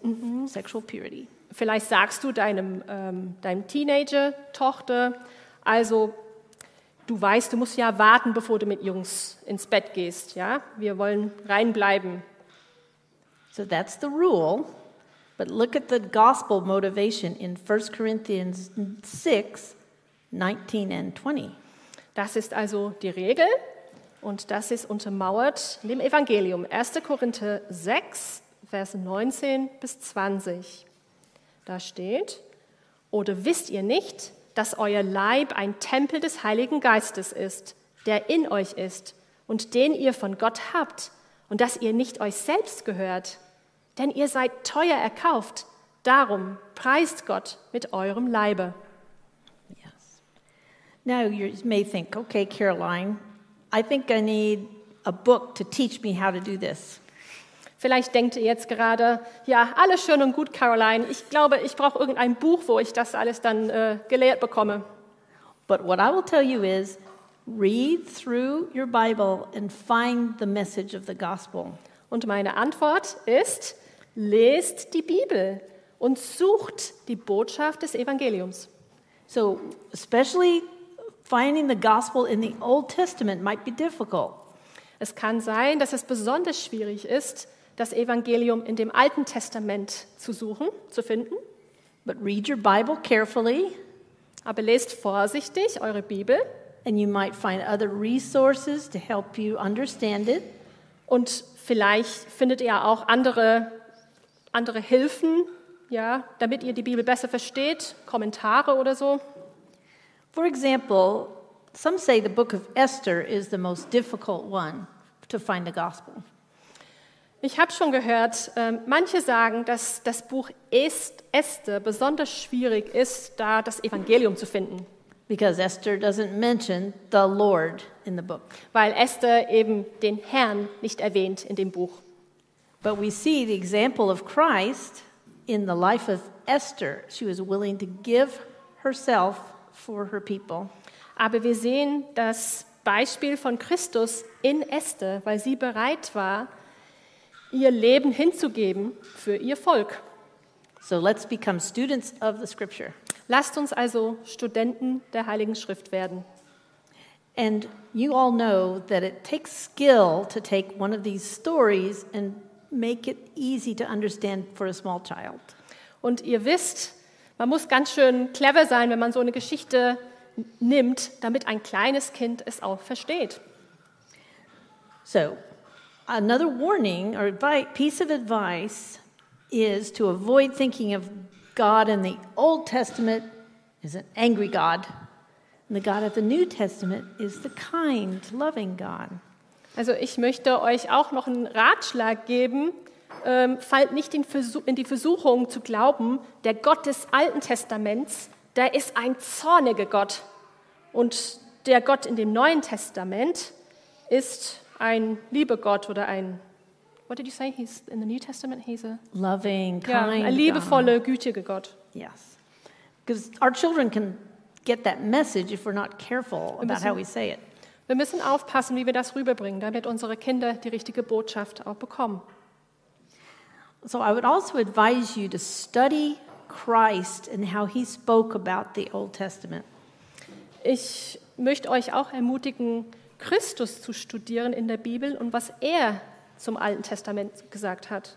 Sexual purity. Vielleicht sagst du deinem, ähm, deinem Teenager-Tochter, also du weißt, du musst ja warten, bevor du mit Jungs ins Bett gehst. Ja, wir wollen reinbleiben. So that's the rule. But look at the gospel motivation in 1 Corinthians 6 19 and 20. Das ist also die Regel. Und das ist untermauert in dem Evangelium. 1. Korinther 6, Verse 19 bis 20. Da steht, oder wisst ihr nicht, dass euer Leib ein Tempel des Heiligen Geistes ist, der in euch ist und den ihr von Gott habt und dass ihr nicht euch selbst gehört? Denn ihr seid teuer erkauft. Darum preist Gott mit eurem Leibe. Yes. Now you may think, okay, Caroline, I think I need a book to teach me how to do this. Vielleicht denkt ihr jetzt gerade, ja, alles schön und gut, Caroline. Ich glaube, ich brauche irgendein Buch, wo ich das alles dann äh, gelehrt bekomme. But what I will tell you is read through your Bible and find the message of the gospel. Und meine Antwort ist, lest die Bibel und sucht die Botschaft des Evangeliums. So, especially finding the gospel in the Old Testament might be difficult. Es kann sein, dass es besonders schwierig ist, das Evangelium in dem Alten Testament zu suchen, zu finden. But read your Bible carefully, Aber lest vorsichtig eure Bibel and you might find other resources to help you understand it. und vielleicht findet ihr auch andere, andere Hilfen, ja, damit ihr die Bibel besser versteht, Kommentare oder so. For example, some say the book of Esther is the most difficult one to find the gospel. Ich habe schon gehört, ähm, manche sagen, dass das Buch Est- Esther besonders schwierig ist, da das Evangelium zu finden, Because Esther doesn't mention the Lord in the book. weil Esther eben den Herrn nicht erwähnt in dem Buch. But we see the example of Christ in the life of Esther. She was willing to give herself for her people. Aber wir sehen das Beispiel von Christus in Esther, weil sie bereit war, ihr Leben hinzugeben für ihr Volk. So let's become students of the scripture. Lasst uns also Studenten der Heiligen Schrift werden. And you all know that it takes skill to take one of these stories and make it easy to understand for a small child. Und ihr wisst, man muss ganz schön clever sein, wenn man so eine Geschichte nimmt, damit ein kleines Kind es auch versteht. So, another warning or piece of advice is to avoid thinking of God in the Old Testament as an angry God, and the God of the New Testament is the kind, loving God. Also ich möchte euch auch noch einen Ratschlag geben. Ähm, fallt nicht in, Versuch, in die Versuchung zu glauben, der Gott des Alten Testaments, der ist ein zorniger Gott. Und der Gott in dem Neuen Testament ist ein lieber Gott oder ein, what did you say? He's in the New Testament, he's a, Loving, kind. ja, ein liebevoller, gütiger Gott. Yes. Because our children can get that message if we're not careful about how we say it. Wir müssen aufpassen, wie wir das rüberbringen, damit unsere Kinder die richtige Botschaft auch bekommen. So I would also advise you to study Christ and how he spoke about the Old Testament. Ich möchte euch auch ermutigen, Christus zu studieren in der Bibel und was er zum Alten Testament gesagt hat.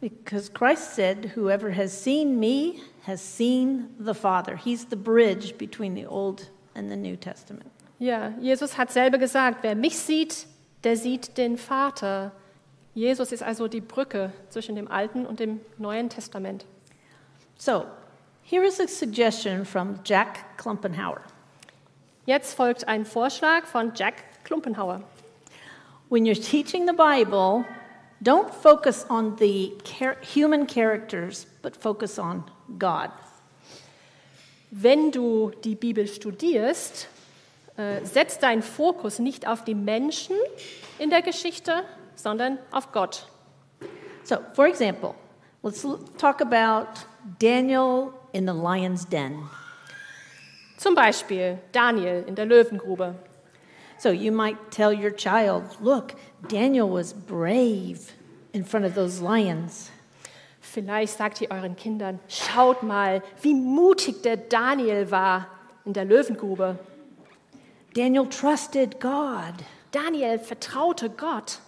Because Christ said, Whoever has seen me has seen the Father. He's the bridge between the Old and the New Testament. Ja, Jesus hat selber gesagt, wer mich sieht, der sieht den Vater. Jesus ist also die Brücke zwischen dem Alten und dem Neuen Testament. So, here is a suggestion from Jack Klumpenhauer. Jetzt folgt ein Vorschlag von Jack Klumpenhauer. When you're teaching the Bible, don't focus on the human characters, but focus on God. Wenn du die Bibel studierst, äh, setz deinen Fokus nicht auf die Menschen in der Geschichte, sondern auf Gott. So, for example, let's talk about Daniel in the lion's den. Zum Beispiel Daniel in der Löwengrube. So, you might tell your child, look, Daniel was brave in front of those lions. Vielleicht sagt ihr euren Kindern, schaut mal, wie mutig der Daniel war in der Löwengrube. Daniel trusted God. Daniel vertraute Gott.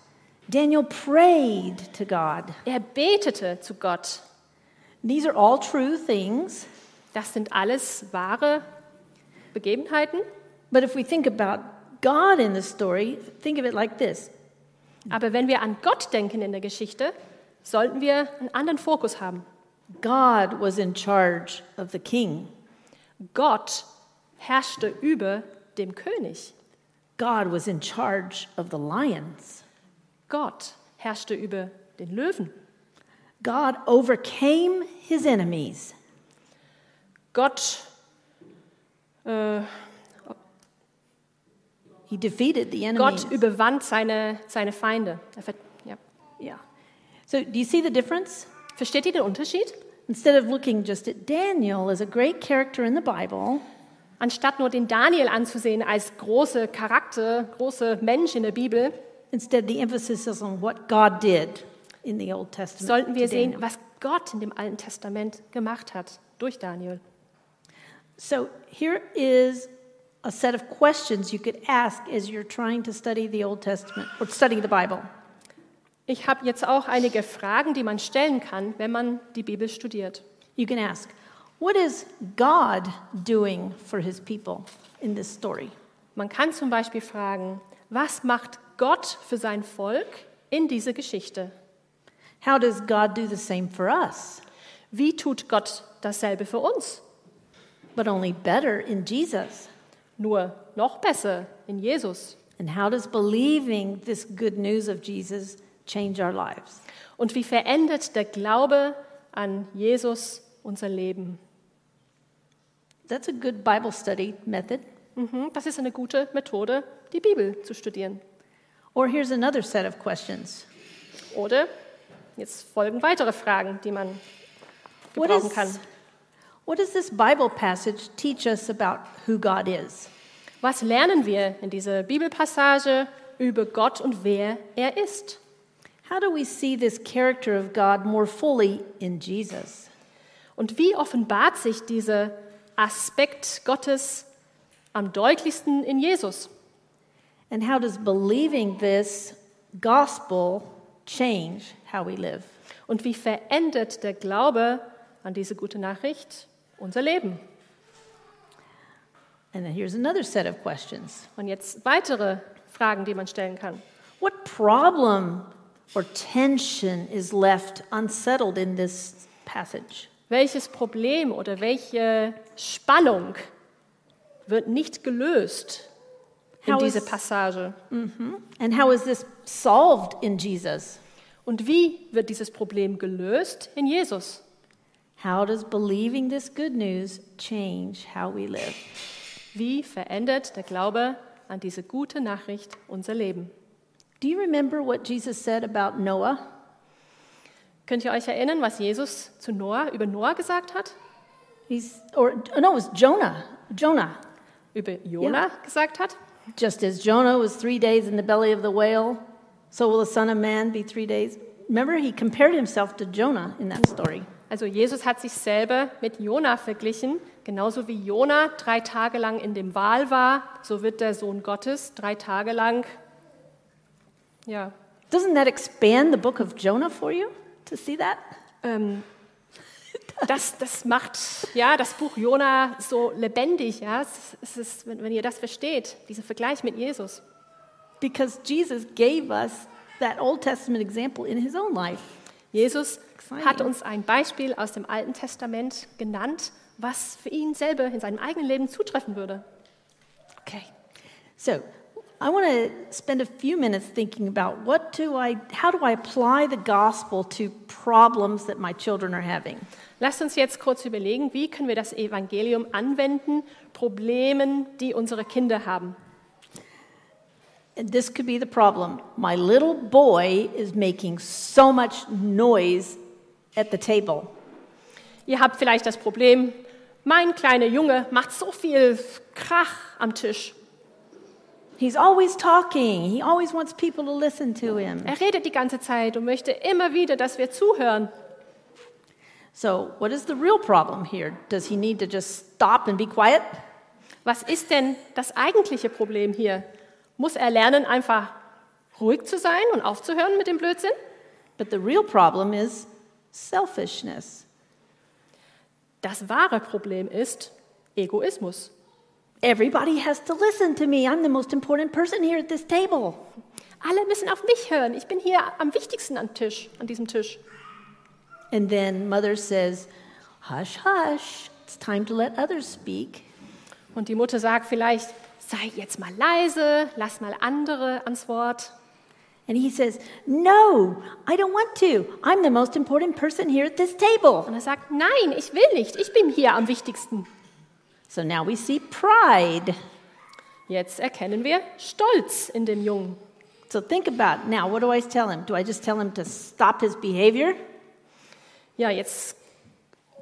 Daniel prayed to God. Er betete zu Gott. These are all true things, Das sind alles wahre Begebenheiten. but if we think about God in the story, think of it like this Aber wenn wir an Gott denken in der Geschichte, sollten wir einen anderen Fokus haben. God was in charge of the king, Gott herrschte über dem König. God was in charge of the lions, Gott herrschte über den Löwen. God overcame his enemies. Gott, äh, He defeated the enemies. Gott überwand seine, seine Feinde. Er Ja. Yeah. So, do you see the difference? Versteht ihr den Unterschied? Instead of looking just at Daniel as a great character in the Bible, Anstatt nur den Daniel anzusehen als große Charakter, große Mensch in der Bibel, instead the emphasis is on what God did in the Old Testament. sollten wir sehen, was Gott in dem Alten Testament gemacht hat durch Daniel. So here is a set of questions you could ask as you're trying to study the Old Testament or study the Bible. Ich habe jetzt auch einige Fragen, die man stellen kann, wenn man die Bibel studiert. You can ask, what is God doing for his people in this story? Man kann zum Beispiel fragen, was macht Gott für sein Volk in dieser Geschichte? How does God do the same for us, Wie tut Gott dasselbe für uns? but only better in Jesus? Nur noch besser in Jesus. And how does believing this good news of Jesus change our lives? Und wie verändert der Glaube an Jesus unser Leben? That's a good Bible study method. Mhm, das ist eine gute Methode, die Bibel zu studieren. Or here's another set of questions. Oder jetzt folgen weitere Fragen, die man What gebrauchen is, kann. what does this Bible passage teach us about who God is? Was lernen wir in dieser Bibelpassage über Gott und wer er ist? How do we see this character of God more fully in Jesus? Und wie offenbart sich dieser Aspekt Gottes am deutlichsten in Jesus? And how does believing this gospel change how we live? Und wie verändert der Glaube an diese gute Nachricht unser Leben? And then here's another set of questions. Und jetzt weitere Fragen, die man stellen kann. What problem or tension is left unsettled in this passage? Welches Problem oder welche Spannung wird nicht gelöst in How dieser is- Passage? And how is this solved in Jesus? Und wie wird dieses Problem gelöst in Jesus? How does believing this good news change how we live? Wie verändert der Glaube an diese gute Nachricht unser Leben? Do you remember what Jesus said about Noah? Könnt ihr euch erinnern, was Jesus zu Noah über Noah gesagt hat? He's, or no, it was Jonah. Jonah. Über Jona gesagt hat? Just as Jonah was three days in the belly of the whale, so will the Son of Man be three days. Remember, he compared himself to Jonah in that story. Also Jesus hat sich selber mit Jona verglichen. Genauso wie Jona drei Tage lang in dem Wal war, so wird der Sohn Gottes drei Tage lang, ja, Doesn't that expand the book of Jonah for you to see that? ähm, das, das macht ja, das Buch Jona so lebendig. Ja? Es, ist, wenn, wenn ihr das versteht, dieser Vergleich mit Jesus. Because Jesus gave us that Old Testament example in his own life. Jesus Exciting. hat uns ein Beispiel aus dem Alten Testament genannt, was für ihn selber in seinem eigenen Leben zutreffen würde. Okay. So, I want to spend a few minutes thinking about what do I how do I apply the gospel to problems that my children are having? Lasst uns jetzt kurz überlegen, wie können wir das Evangelium anwenden, Problemen, die unsere Kinder haben. And this could be the problem. My little boy is making so much noise at the table. Ihr habt vielleicht das Problem, mein kleiner Junge macht so viel Krach am Tisch. He's always talking. He always wants people to listen to him. Er redet die ganze Zeit und möchte immer wieder, dass wir zuhören. So, what is the real problem here? Does he need to just stop and be quiet? Was ist denn das eigentliche Problem hier? Muss er lernen, einfach ruhig zu sein und aufzuhören mit dem Blödsinn? But the real problem is selfishness. Das wahre Problem ist Egoismus. Everybody has to listen to me. I'm the most important person here at this table. Alle müssen auf mich hören. Ich bin hier am wichtigsten am Tisch, an diesem Tisch. And then mother says, Hush, hush, it's time to let others speak. Und die Mutter sagt vielleicht, sei jetzt mal leise, lass mal andere ans Wort. And he says, No, I don't want to. I'm the most important person here at this table. Und er sagt, nein, ich will nicht, ich bin hier am wichtigsten. So now we see pride. Jetzt erkennen wir Stolz in dem Jungen. So think about now, what do I tell him? Do I just tell him to stop his behavior? Ja, jetzt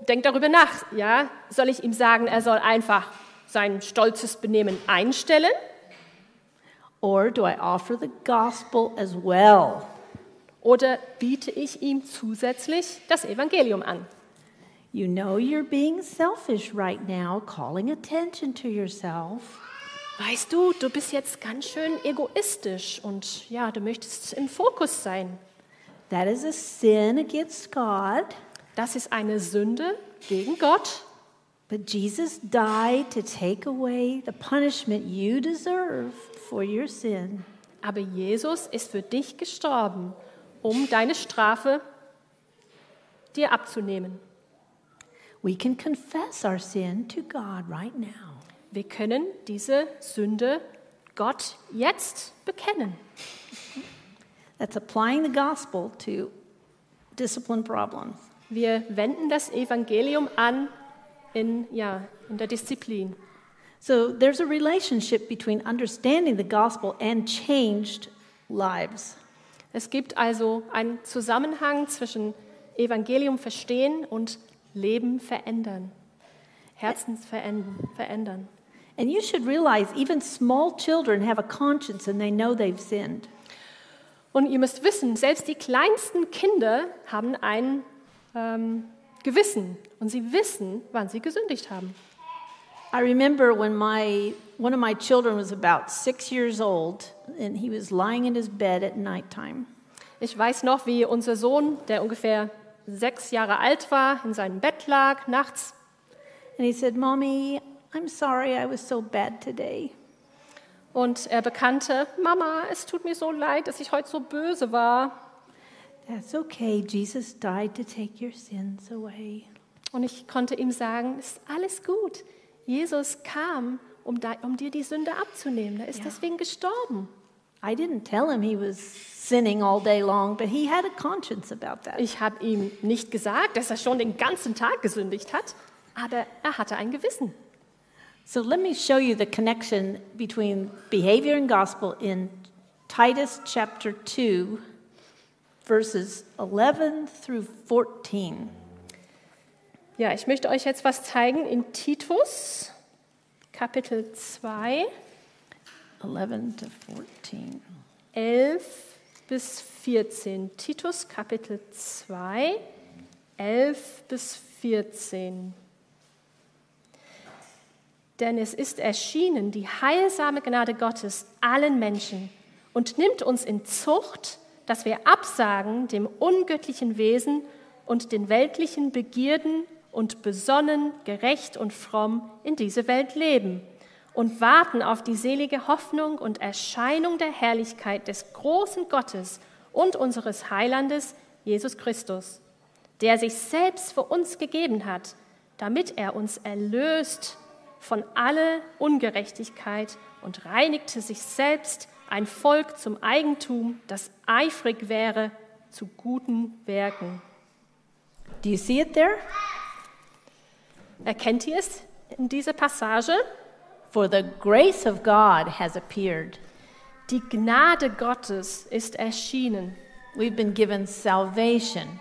denk darüber nach. Ja, soll ich ihm sagen, er soll einfach sein stolzes Benehmen einstellen? Or do I offer the gospel as well? Oder biete ich ihm zusätzlich das Evangelium an? You know you're being selfish right now, calling attention to yourself. Weißt du, du bist jetzt ganz schön egoistisch und ja, du möchtest im Fokus sein. That is a sin against God. Das ist eine Sünde gegen Gott. But Jesus died to take away the punishment you deserve for your sin. Aber Jesus ist für dich gestorben, um deine Strafe dir abzunehmen. We can confess our sin to God right now. Wir können diese Sünde Gott jetzt bekennen. That's applying the gospel to discipline problems. Wir wenden das Evangelium an in, ja, in der Disziplin. So there's a relationship between understanding the gospel and changed lives. Es gibt also einen Zusammenhang zwischen Evangelium verstehen und Leben verändern, Herzens verändern. And you should realize even small children have a conscience and they know they've sinned. Und ihr müsst wissen, selbst die kleinsten Kinder haben ein ähm, Gewissen und sie wissen, wann sie gesündigt haben. I remember when my one of my children was about six years old and he was lying in his bed at nighttime. Ich weiß noch, wie unser Sohn, der ungefähr sechs Jahre alt war, in seinem Bett lag nachts. And he said, Mommy, I'm sorry I was so bad today. Und er bekannte, Mama, es tut mir so leid, dass ich heute so böse war. That's okay. Jesus died to take your sins away. Und ich konnte ihm sagen, es ist alles gut. Jesus kam, um, da, um dir die Sünde abzunehmen. Er ist Ja. deswegen gestorben. I didn't tell him he was sinning all day long, but he had a conscience about that. Ich habe ihm nicht gesagt, dass er schon den ganzen Tag gesündigt hat, aber er hatte ein Gewissen. So let me show you the connection between behavior and gospel in Titus chapter 2, verses 11 through 14. Ja, ich möchte euch jetzt was zeigen in Titus, Kapitel 2, 11 to 14. 11 bis 14. Titus, Kapitel 2, 11 bis 14. Denn es ist erschienen die heilsame Gnade Gottes allen Menschen und nimmt uns in Zucht, dass wir absagen dem ungöttlichen Wesen und den weltlichen Begierden und besonnen, gerecht und fromm in diese Welt leben und warten auf die selige Hoffnung und Erscheinung der Herrlichkeit des großen Gottes und unseres Heilandes Jesus Christus, der sich selbst für uns gegeben hat, damit er uns erlöst von aller Ungerechtigkeit und reinigte sich selbst ein Volk zum Eigentum, das eifrig wäre zu guten Werken. Do you see it there? Erkennt ihr es in dieser Passage? For the grace of God has appeared. Die Gnade Gottes ist erschienen. We've been given salvation,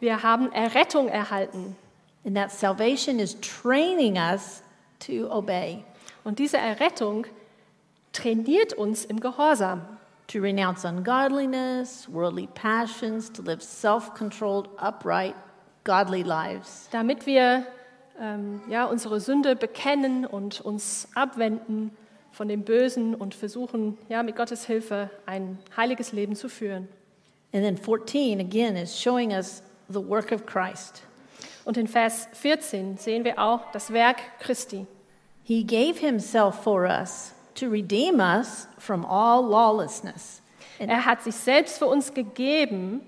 Wir haben Errettung erhalten. and that salvation is training us to obey, Und diese Errettung trainiert uns im Gehorsam, to renounce ungodliness, worldly passions, to live self controlled, upright, godly lives. damit wir ähm, ja, unsere Sünde bekennen und uns abwenden von dem Bösen und versuchen, ja, mit Gottes Hilfe ein heiliges Leben zu führen. And then 14 again is showing us the work of Christ. Und in Vers 14 sehen wir auch das Werk Christi. He gave himself for us to redeem us from all lawlessness. Er hat sich selbst für uns gegeben,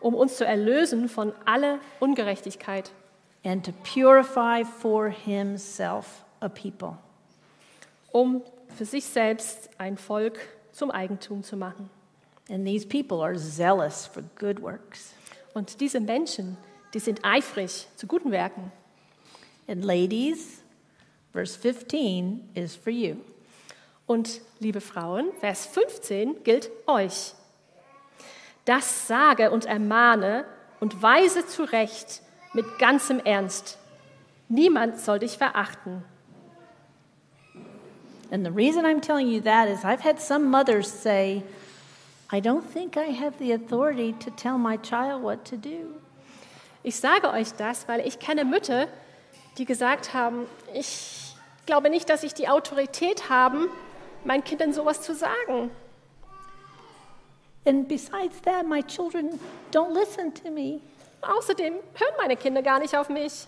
um uns zu erlösen von aller Ungerechtigkeit and to purify for himself a people. um für sich selbst ein Volk zum Eigentum zu machen. And these people are zealous for good works. Und diese Menschen, die sind eifrig zu guten Werken. And ladies, verse 15 is for you. Und liebe Frauen, Vers 15 gilt euch. Das sage und ermahne und weise zurecht mit ganzem Ernst. Niemand soll dich verachten. And the reason I'm telling you that is I've had some mothers say, I don't think I have the authority to tell my child what to do. Ich sage euch das, weil ich kenne Mütter, die gesagt haben, ich glaube nicht, dass ich die Autorität habe, meinen Kindern sowas zu sagen. And besides that, my children don't listen to me. Außerdem hören meine Kinder gar nicht auf mich.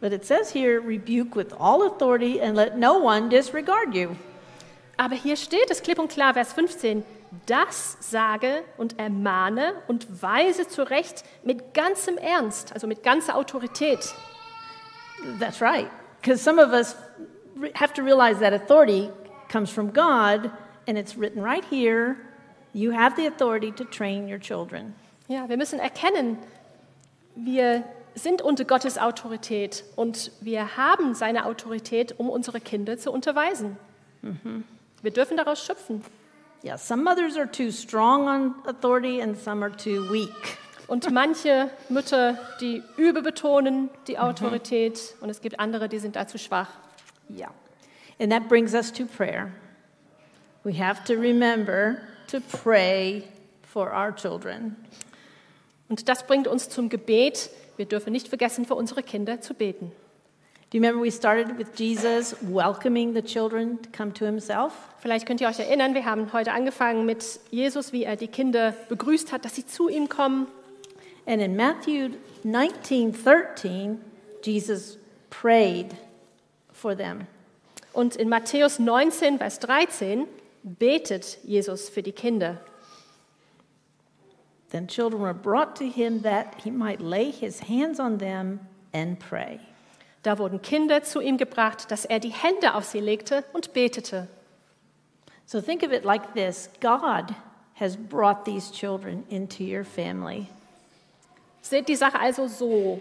But it says here, rebuke with all authority and let no one disregard you. Aber hier steht es klipp und klar, Vers 15, das sage und ermahne und weise zurecht mit ganzem Ernst, also mit ganzer Autorität. That's right. Because some of us have to realize that authority comes from God, and it's written right here. You have the authority to train your children. Ja, wir müssen erkennen, wir sind unter Gottes Autorität und wir haben seine Autorität, um unsere Kinder zu unterweisen. Wir dürfen daraus schöpfen. Yeah, some mothers are too strong on authority, and some are too weak. Und manche Mütter, die überbetonen die Autorität und es gibt andere, die sind dazu schwach. Yeah. And that brings us to prayer. We have to remember to pray for our children. Und das bringt uns zum Gebet. Wir dürfen nicht vergessen, für unsere Kinder zu beten. Do you remember we started with Jesus welcoming the children to come to himself? Vielleicht könnt ihr euch erinnern, wir haben heute angefangen mit Jesus, wie er die Kinder begrüßt hat, dass sie zu ihm kommen. And in Matthew 19:13, Jesus prayed for them. Und in Matthäus 19, Vers 13 betet Jesus für die Kinder. Then children were brought to him that he might lay his hands on them and pray. Da wurden Kinder zu ihm gebracht, dass er die Hände auf sie legte und betete. So think of it like this God has brought these children into your family. Seht die Sache also so.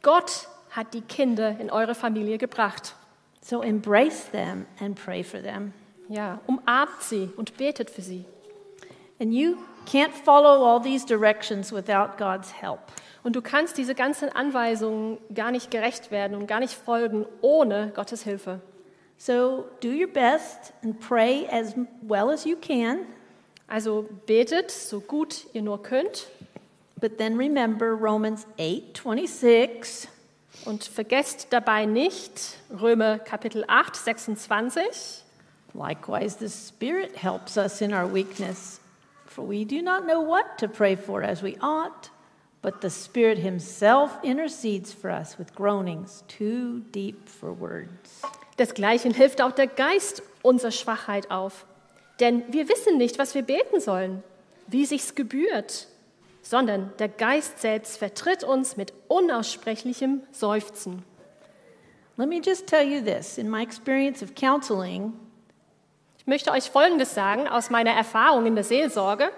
Gott hat die Kinder in eure Familie gebracht. So embrace them and pray for them. Ja, umarmt sie und betet für sie. And you can't follow all these directions without God's help. Und du kannst diese ganzen Anweisungen gar nicht gerecht werden und gar nicht folgen ohne Gottes Hilfe. So do your best and pray as well as you can, Also betet so gut ihr nur könnt but then remember Romans 8:26. und vergesst dabei nicht Römer Kapitel 8, 26. Likewise, the Spirit helps us in our weakness, for we do not know what to pray for as we ought, but the Spirit Himself intercedes for us with groanings too deep for words. Desgleichen hilft auch der Geist unserer Schwachheit auf. Denn wir wissen nicht, was wir beten sollen, wie sich's gebührt, sondern der Geist selbst vertritt uns mit unaussprechlichem Seufzen. Let me just tell you this in my experience of counseling, Ich möchte euch Folgendes sagen aus meiner Erfahrung in der Seelsorge.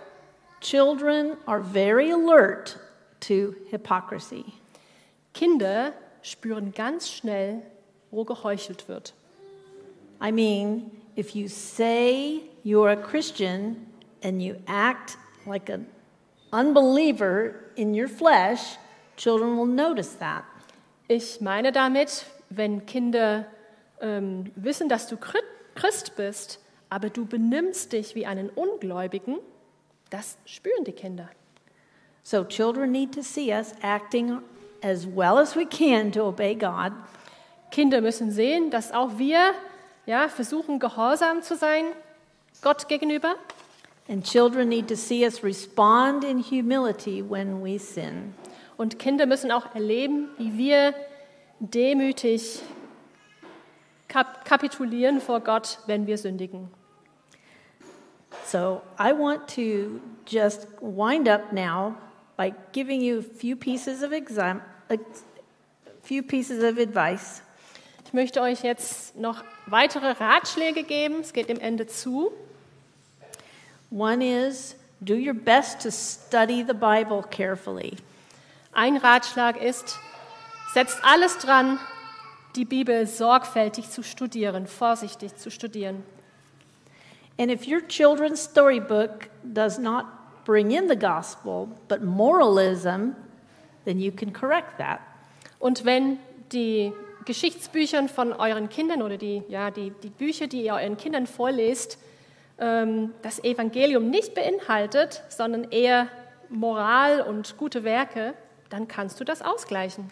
children are very alert to hypocrisy. Kinder spüren ganz schnell, wo geheuchelt wird. I mean, if you say you're a Christian and you act like an unbeliever in your flesh, children will notice that. Ich meine damit, wenn Kinder ähm, wissen, dass du Chri- Christ bist, aber du benimmst dich wie einen Ungläubigen, das spüren die Kinder. So children need to see us acting as well as we can to obey God. Kinder müssen sehen, dass auch wir ja, versuchen, gehorsam zu sein Gott gegenüber. And children need to see us respond in humility when we sin. Und Kinder müssen auch erleben, wie wir demütig kap kapitulieren vor Gott, wenn wir sündigen. So I want to just wind up now by giving you a few pieces of exam, a few pieces of advice. Ich möchte euch jetzt noch weitere Ratschläge geben. Es geht dem Ende zu. One is do your best to study the Bible carefully. Ein Ratschlag ist, setzt alles dran, die Bibel sorgfältig zu studieren, vorsichtig zu studieren. And if your children's storybook does not bring in the gospel, but moralism, then you can correct that. Und wenn die Geschichtsbücher von euren Kindern oder die, ja, die, die Bücher, die ihr euren Kindern vorlest, ähm, das Evangelium nicht beinhaltet, sondern eher Moral und gute Werke, dann kannst du das ausgleichen.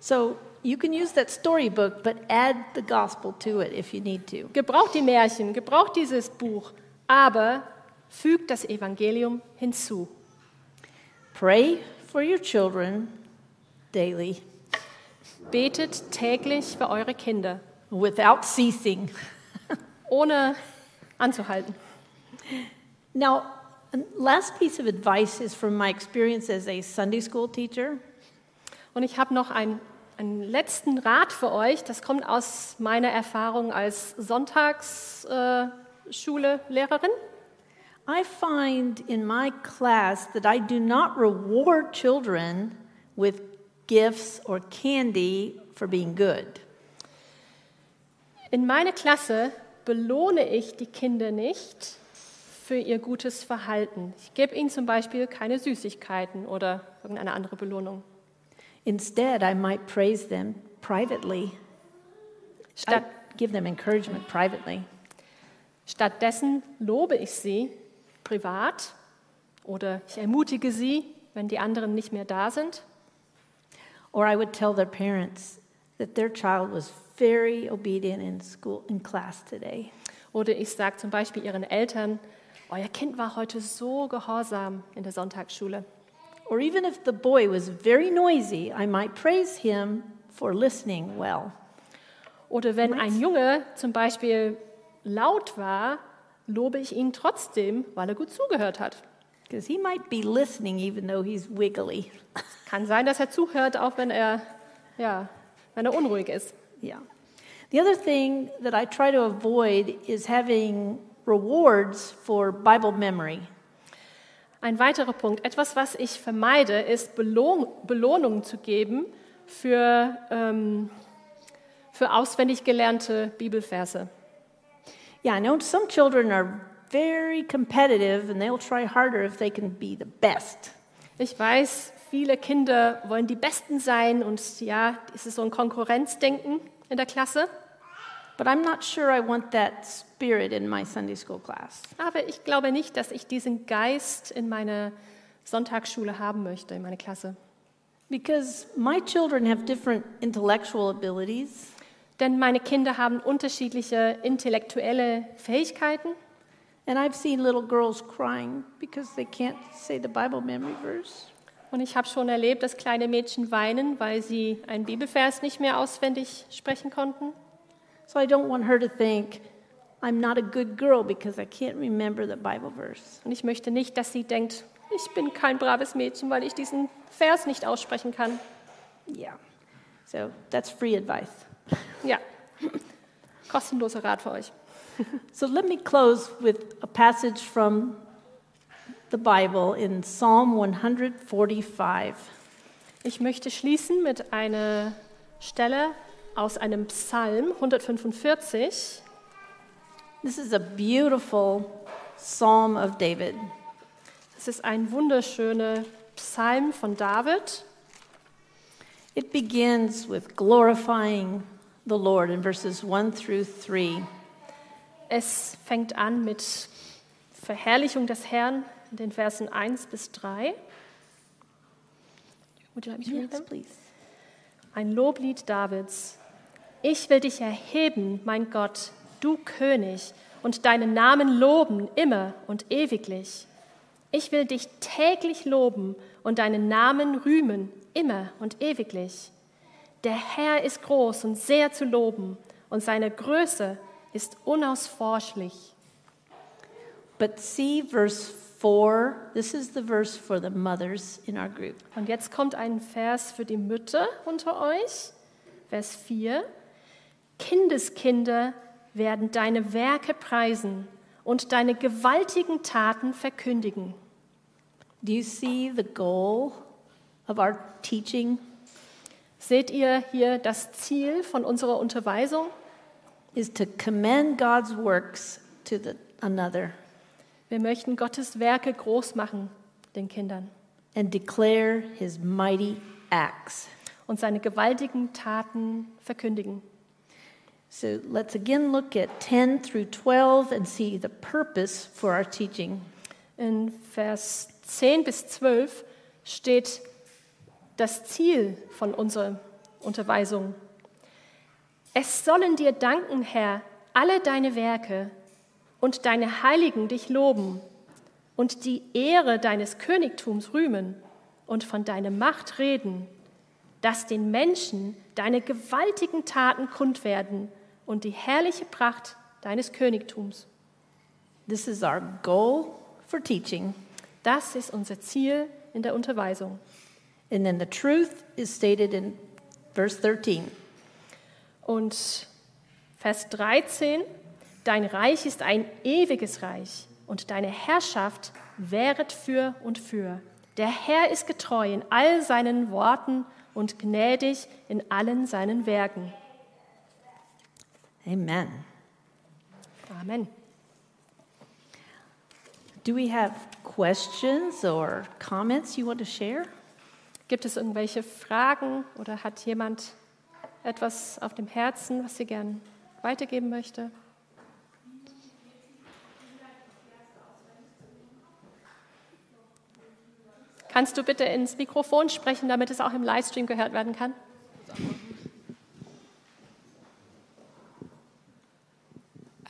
So you can use that storybook, but add the gospel to it if you need to. Gebraucht die Märchen, gebraucht dieses Buch, aber fügt das Evangelium hinzu. Pray for your children daily Betet täglich für eure Kinder, without ceasing. ohne anzuhalten. Now, last piece of advice is from my experience as a Sunday school teacher. Und ich habe noch einen, einen letzten Rat für euch. Das kommt aus meiner Erfahrung als Sonntagsschule-Lehrerin. I find in my class that I do not reward children with gifts or candy for being good. In meiner Klasse belohne ich die Kinder nicht für ihr gutes Verhalten. Ich gebe ihnen zum Beispiel keine Süßigkeiten oder irgendeine andere Belohnung. Instead, I might praise them privately. I Statt, give them encouragement privately. stattdessen lobe ich sie privat oder ich ermutige sie, wenn die anderen nicht mehr da sind. Or I would tell their parents that their child was very obedient in school in class today. Oder ich sage zum Beispiel ihren Eltern, euer Kind war heute so gehorsam in der Sonntagsschule. Or even if the boy was very noisy, I might praise him for listening well. Oder wenn ein Junge zum Beispiel laut war, lobe ich ihn trotzdem, weil er gut zugehört hat. Because he might be listening even though he's wiggly. Kann sein, dass er zuhört, auch wenn er, ja, wenn er unruhig ist. Yeah. The other thing that I try to avoid is having rewards for Bible memory. Ein weiterer Punkt, etwas, was ich vermeide, ist Belohn Belohnungen zu geben für, ähm, für auswendig gelernte Bibelverse. Yeah, I know some children are very competitive and they'll try harder if they can be the best. Ich weiß, viele Kinder wollen die Besten sein und ja, es ist so ein Konkurrenzdenken in der Klasse. But I'm not sure I want that spirit in my Sunday school class. Aber ich glaube nicht, dass ich diesen Geist in meine Sonntagsschule haben möchte, in meine Klasse. Because my children have different intellectual abilities, Denn meine Kinder haben unterschiedliche intellektuelle Fähigkeiten. and I've seen little girls crying because they can't say the Bible memory verse. Und ich habe schon erlebt, dass kleine Mädchen weinen, weil sie einen Bibelvers nicht mehr auswendig sprechen konnten. So I don't want her to think I'm not a good girl because I can't remember the Bible verse. Und ich möchte nicht, dass sie denkt, ich bin kein braves Mädchen, weil ich diesen Vers nicht aussprechen kann. Yeah. So that's free advice. Ja, kostenloser Rat für euch. So let me close with a passage from the Bible in Psalm 145. Ich möchte schließen mit einer Stelle aus einem Psalm 145. This is a beautiful psalm of David. Es ist ein wunderschöner Psalm von David. It begins with glorifying the Lord in verses 1 through 3. Es fängt an mit Verherrlichung des Herrn in den Versen 1 bis 3. Would you like me to read them? please. Ein Loblied Davids. Ich will dich erheben, mein Gott, du König, und deinen Namen loben immer und ewiglich. Ich will dich täglich loben und deinen Namen rühmen immer und ewiglich. Der Herr ist groß und sehr zu loben, und seine Größe ist unausforschlich. But see verse 4. This is the verse for the mothers in our group. Und jetzt kommt ein Vers für die Mütter unter euch. Vers 4. Kindeskinder werden deine Werke preisen und deine gewaltigen Taten verkündigen. Do you see the goal of our teaching? Seht ihr hier das Ziel von unserer Unterweisung? Is to commend God's works to the, another Wir möchten Gottes Werke groß machen den Kindern and declare his mighty acts. und seine gewaltigen Taten verkündigen. So let's again look at 10 through 12 and see the purpose for our teaching. In Vers 10 bis 12 steht das Ziel von unserer Unterweisung. Es sollen dir danken, Herr, alle deine Werke und deine Heiligen dich loben und die Ehre deines Königtums rühmen und von deiner Macht reden, dass den Menschen deine gewaltigen Taten kund werden und die herrliche Pracht deines Königtums. This is our goal for teaching. Das ist unser Ziel in der Unterweisung. And then the truth is stated in verse 13. Und Vers 13, dein Reich ist ein ewiges Reich und deine Herrschaft währet für und für. Der Herr ist getreu in all seinen Worten und gnädig in allen seinen Werken. Amen. Amen. Do we have questions or comments you want to share? Gibt es irgendwelche Fragen oder hat jemand etwas auf dem Herzen, was sie gern weitergeben möchte? Kannst du bitte ins Mikrofon sprechen, damit es auch im Livestream gehört werden kann?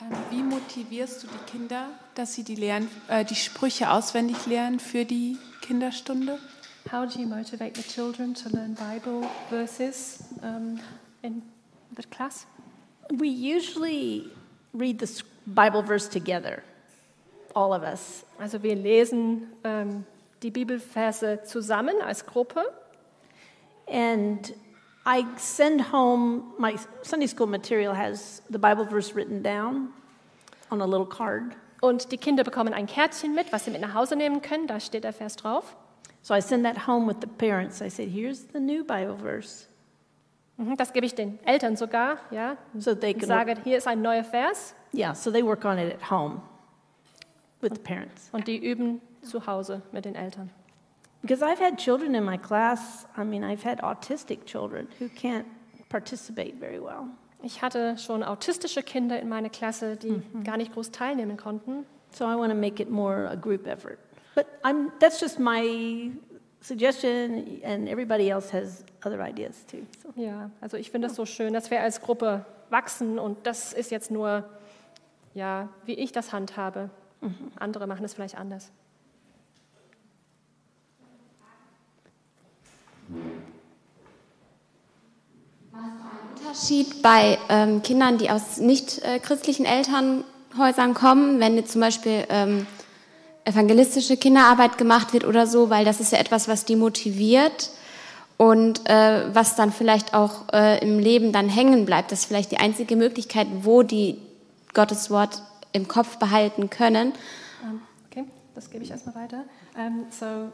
Ähm, Wie motivierst du die Kinder, dass sie die, lernen, äh, die Sprüche auswendig lernen für die Kinderstunde? How do you motivate the children to learn Bible verses um, in the class? We usually read the Bible verse together, all of us. Also wir lesen ähm, die Bibelverse zusammen als Gruppe And I send home my Sunday school material has the Bible verse written down on a little card. und die Kinder bekommen ein Kärtchen mit, was sie mit nach Hause nehmen können. Da steht der Vers drauf. So I send that home with the parents. I said, here's the new Bible verse. Mhm, Das gebe ich den Eltern sogar, ja. So they can, sage, hier ist ein neuer Vers yeah, so they work on it at home with the parents. und die üben zu Hause mit den Eltern. Because I've had children in my class, I mean, I've had autistic children who can't participate very well. Ich hatte schon autistische Kinder in meiner Klasse, die gar nicht groß teilnehmen konnten. So I want to make it more a group effort. But I'm, that's just my suggestion, and everybody else has other ideas too. So. Ja, also ich finde das so schön, dass wir als Gruppe wachsen und das ist jetzt nur, ja, wie ich das handhabe. Andere machen es vielleicht anders. Unterschied bei ähm, Kindern, die aus nicht äh, christlichen Elternhäusern kommen, wenn jetzt zum Beispiel ähm, evangelistische Kinderarbeit gemacht wird oder so, weil das ist ja etwas, was die motiviert und äh, was dann vielleicht auch äh, im Leben dann hängen bleibt. Das ist vielleicht die einzige Möglichkeit, wo die Gottes Wort im Kopf behalten können. Um, okay, das gebe ich erstmal weiter. Um, so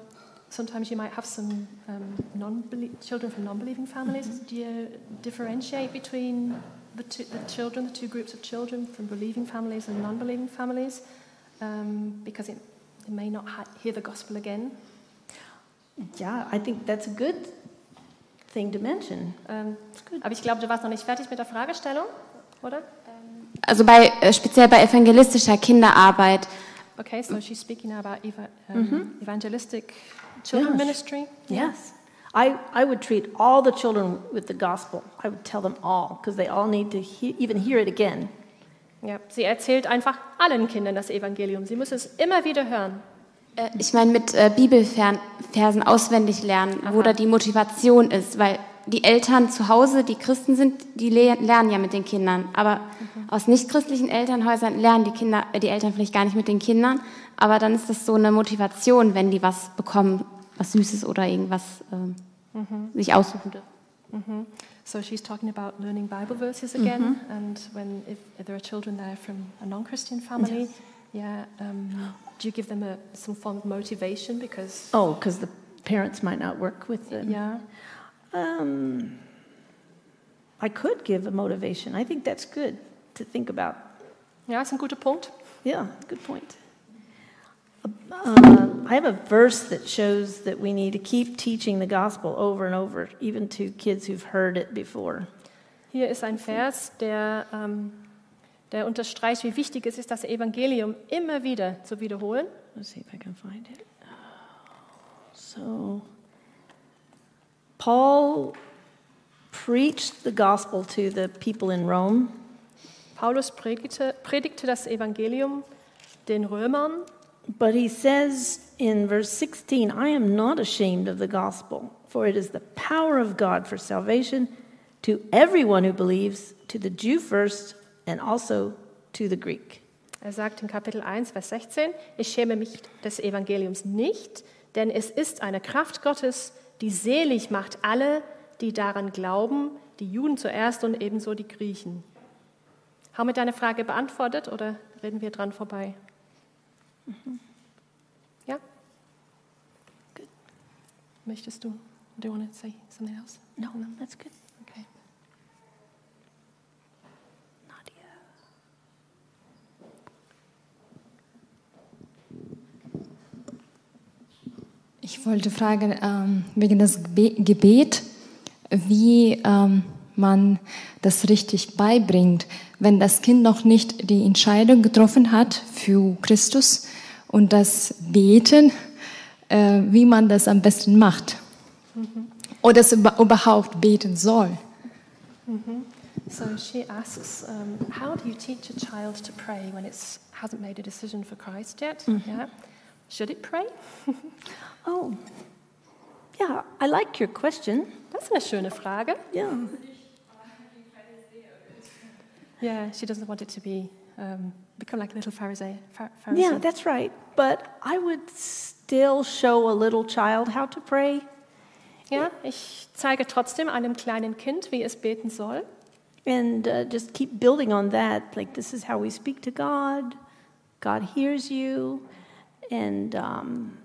sometimes you might have some um, non children from non-believing families. Do you differentiate between the, two, the children, the two groups of children from believing families and non-believing families? Um, because it, they may not ha- hear the gospel again. Yeah, I think that's a good thing to mention. Ähm, aber ich glaube, du warst noch nicht fertig mit der Fragestellung, oder? Also bei, äh, speziell bei evangelistischer Kinderarbeit Okay, so she's speaking now about eva um, evangelistic children Yeah. ministry. Yes. I, I would treat all the children with the gospel. I would tell them all because they all need to he- even hear it again. Ja, sie erzählt einfach allen Kindern das Evangelium. Sie müssen es immer wieder hören. Äh, Ich meine mit äh, Bibelversen auswendig lernen, wo da die Motivation ist, weil die Eltern zu Hause, die Christen sind, die le lernen ja mit den Kindern. Aber aus nichtchristlichen Elternhäusern lernen die Kinder, äh, die Eltern vielleicht gar nicht mit den Kindern. Aber dann ist das so eine Motivation, wenn die was bekommen, was Süßes oder irgendwas äh, sich aussuchen dürfen. So she's talking about learning Bible verses again, and when if, if there are children there from a non-Christian family, yeah, um, do you give them a, some form of motivation because Oh, because the parents might not work with them. yeah, Um, I could give a motivation. I think that's good to think about. ja, ist ein guter Punkt. Yeah, good point. Uh, I have a verse that shows that we need to keep teaching the gospel over and over, even to kids who've heard it before. Hier ist ein Vers, der, ähm, der unterstreicht, wie wichtig es ist, das Evangelium immer wieder zu wiederholen. Let's see if I can find it. So, Paul preached the gospel to the people in Rome, Paulus predigte, predigte das Evangelium den Römern, but he says in verse 16, I am not ashamed of the gospel, for it is the power of God for salvation to everyone who believes, to the Jew first, and also to the Greek. Er sagt in Kapitel 1, Vers 16, ich schäme mich des Evangeliums nicht, denn es ist eine Kraft Gottes, die selig macht alle, die daran glauben, die Juden zuerst und ebenso die Griechen. Haben wir deine Frage beantwortet oder reden wir dran vorbei? Ja? Gut. Möchtest du? Do you want to say something else? No, that's good. Ich wollte fragen, ähm, wegen des Gebe- Gebet, wie ähm, man das richtig beibringt, wenn das Kind noch nicht die Entscheidung getroffen hat für Christus und das Beten, äh, wie man das am besten macht. Oder es über, überhaupt beten soll. So she asks, um, how do you teach a child to pray when it hasn't made a decision for Christ yet? Yeah. Should it pray? Oh, yeah, I like your question. Ist eine schöne Frage. Yeah. Yeah, she doesn't want it to be um, become like a little Pharisee. Phar- Yeah, that's right. But I would still show a little child how to pray. ja, ich zeige trotzdem einem kleinen Kind, wie es beten soll. And uh, just keep building on that. Like, this is how we speak to God. God hears you. And um,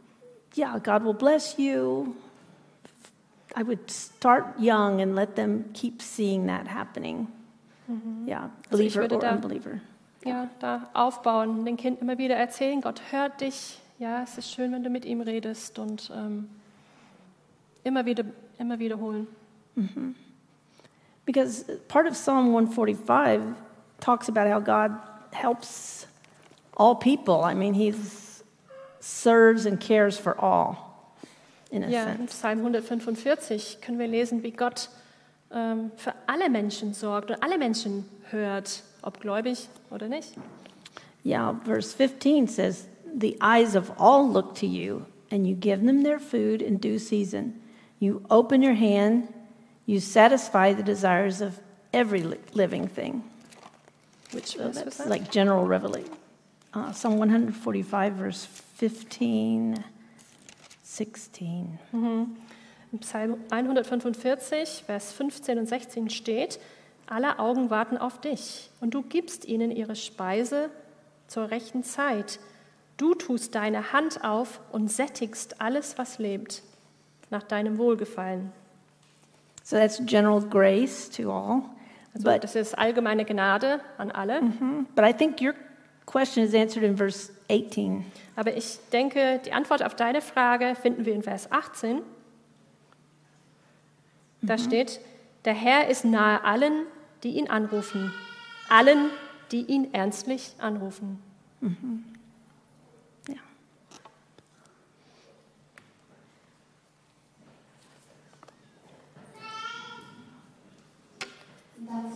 yeah, God will bless you. I would start young and let them keep seeing that happening. Yeah, Also ich believer würde or da- unbeliever. Ja, da aufbauen, den Kind immer wieder erzählen, Gott hört dich. Ja, es ist schön, wenn du mit ihm redest und ähm, immer wieder, immer wiederholen. Because part of Psalm 145 talks about how God helps all people. I mean, He serves and cares for all, in a Ja, in sense. Psalm 145 können wir lesen, wie Gott ähm, für alle Menschen sorgt und alle Menschen hört, ob gläubig oder nicht. Yeah, verse 15 says, The eyes of all look to you, and you give them their food in due season. You open your hand, you satisfy the desires of every living thing. Which So that's like general revelation. Uh, Psalm 145, verse 15, 16. Im Psalm 145, Vers 15 und 16 steht, alle Augen warten auf dich und du gibst ihnen ihre Speise zur rechten Zeit. Du tust deine Hand auf und sättigst alles, was lebt, nach deinem Wohlgefallen. So that's general grace to all. Also But, das ist allgemeine Gnade an alle. but I think your question is answered in verse 18. Aber ich denke, die Antwort auf deine Frage finden wir in Vers 18. Da steht, der Herr ist nahe allen, die ihn anrufen, allen, die ihn ernstlich anrufen. Ja. Eine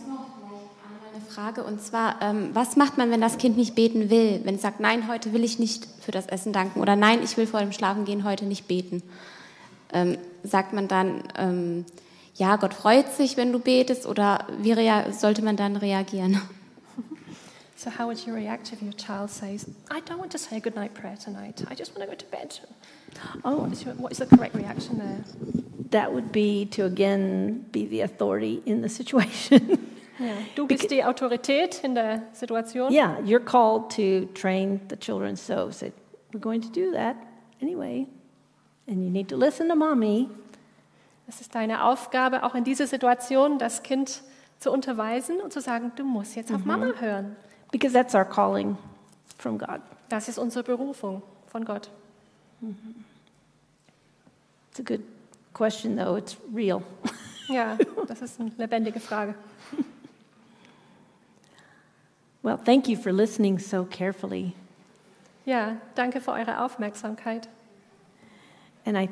Frage und zwar, ähm, was macht man, wenn das Kind nicht beten will? Wenn es sagt, nein, heute will ich nicht für das Essen danken oder nein, ich will vor dem Schlafengehen heute nicht beten. Ähm, sagt man dann, ähm, ja, Gott freut sich, wenn du betest oder wie rea sollte man dann reagieren? So, how would you react if your child says, I don't want to say a good night prayer tonight, I just want to go to bed? Oh, What is, your, what is the correct reaction there? that would be to again be the authority in the situation. Ja, du bist die Autorität in der Situation. yeah, you're called to train the children, so say, we're going to do that anyway. And you need to listen to mommy. Es ist deine Aufgabe, auch in dieser Situation das Kind zu unterweisen und zu sagen, du musst jetzt auf Mama hören. Because that's our calling from God. Das ist unsere Berufung von Gott. It's a good question, though. It's real. Ja, das ist eine lebendige Frage. Well, thank you for listening so carefully. Ja, danke für eure Aufmerksamkeit. And I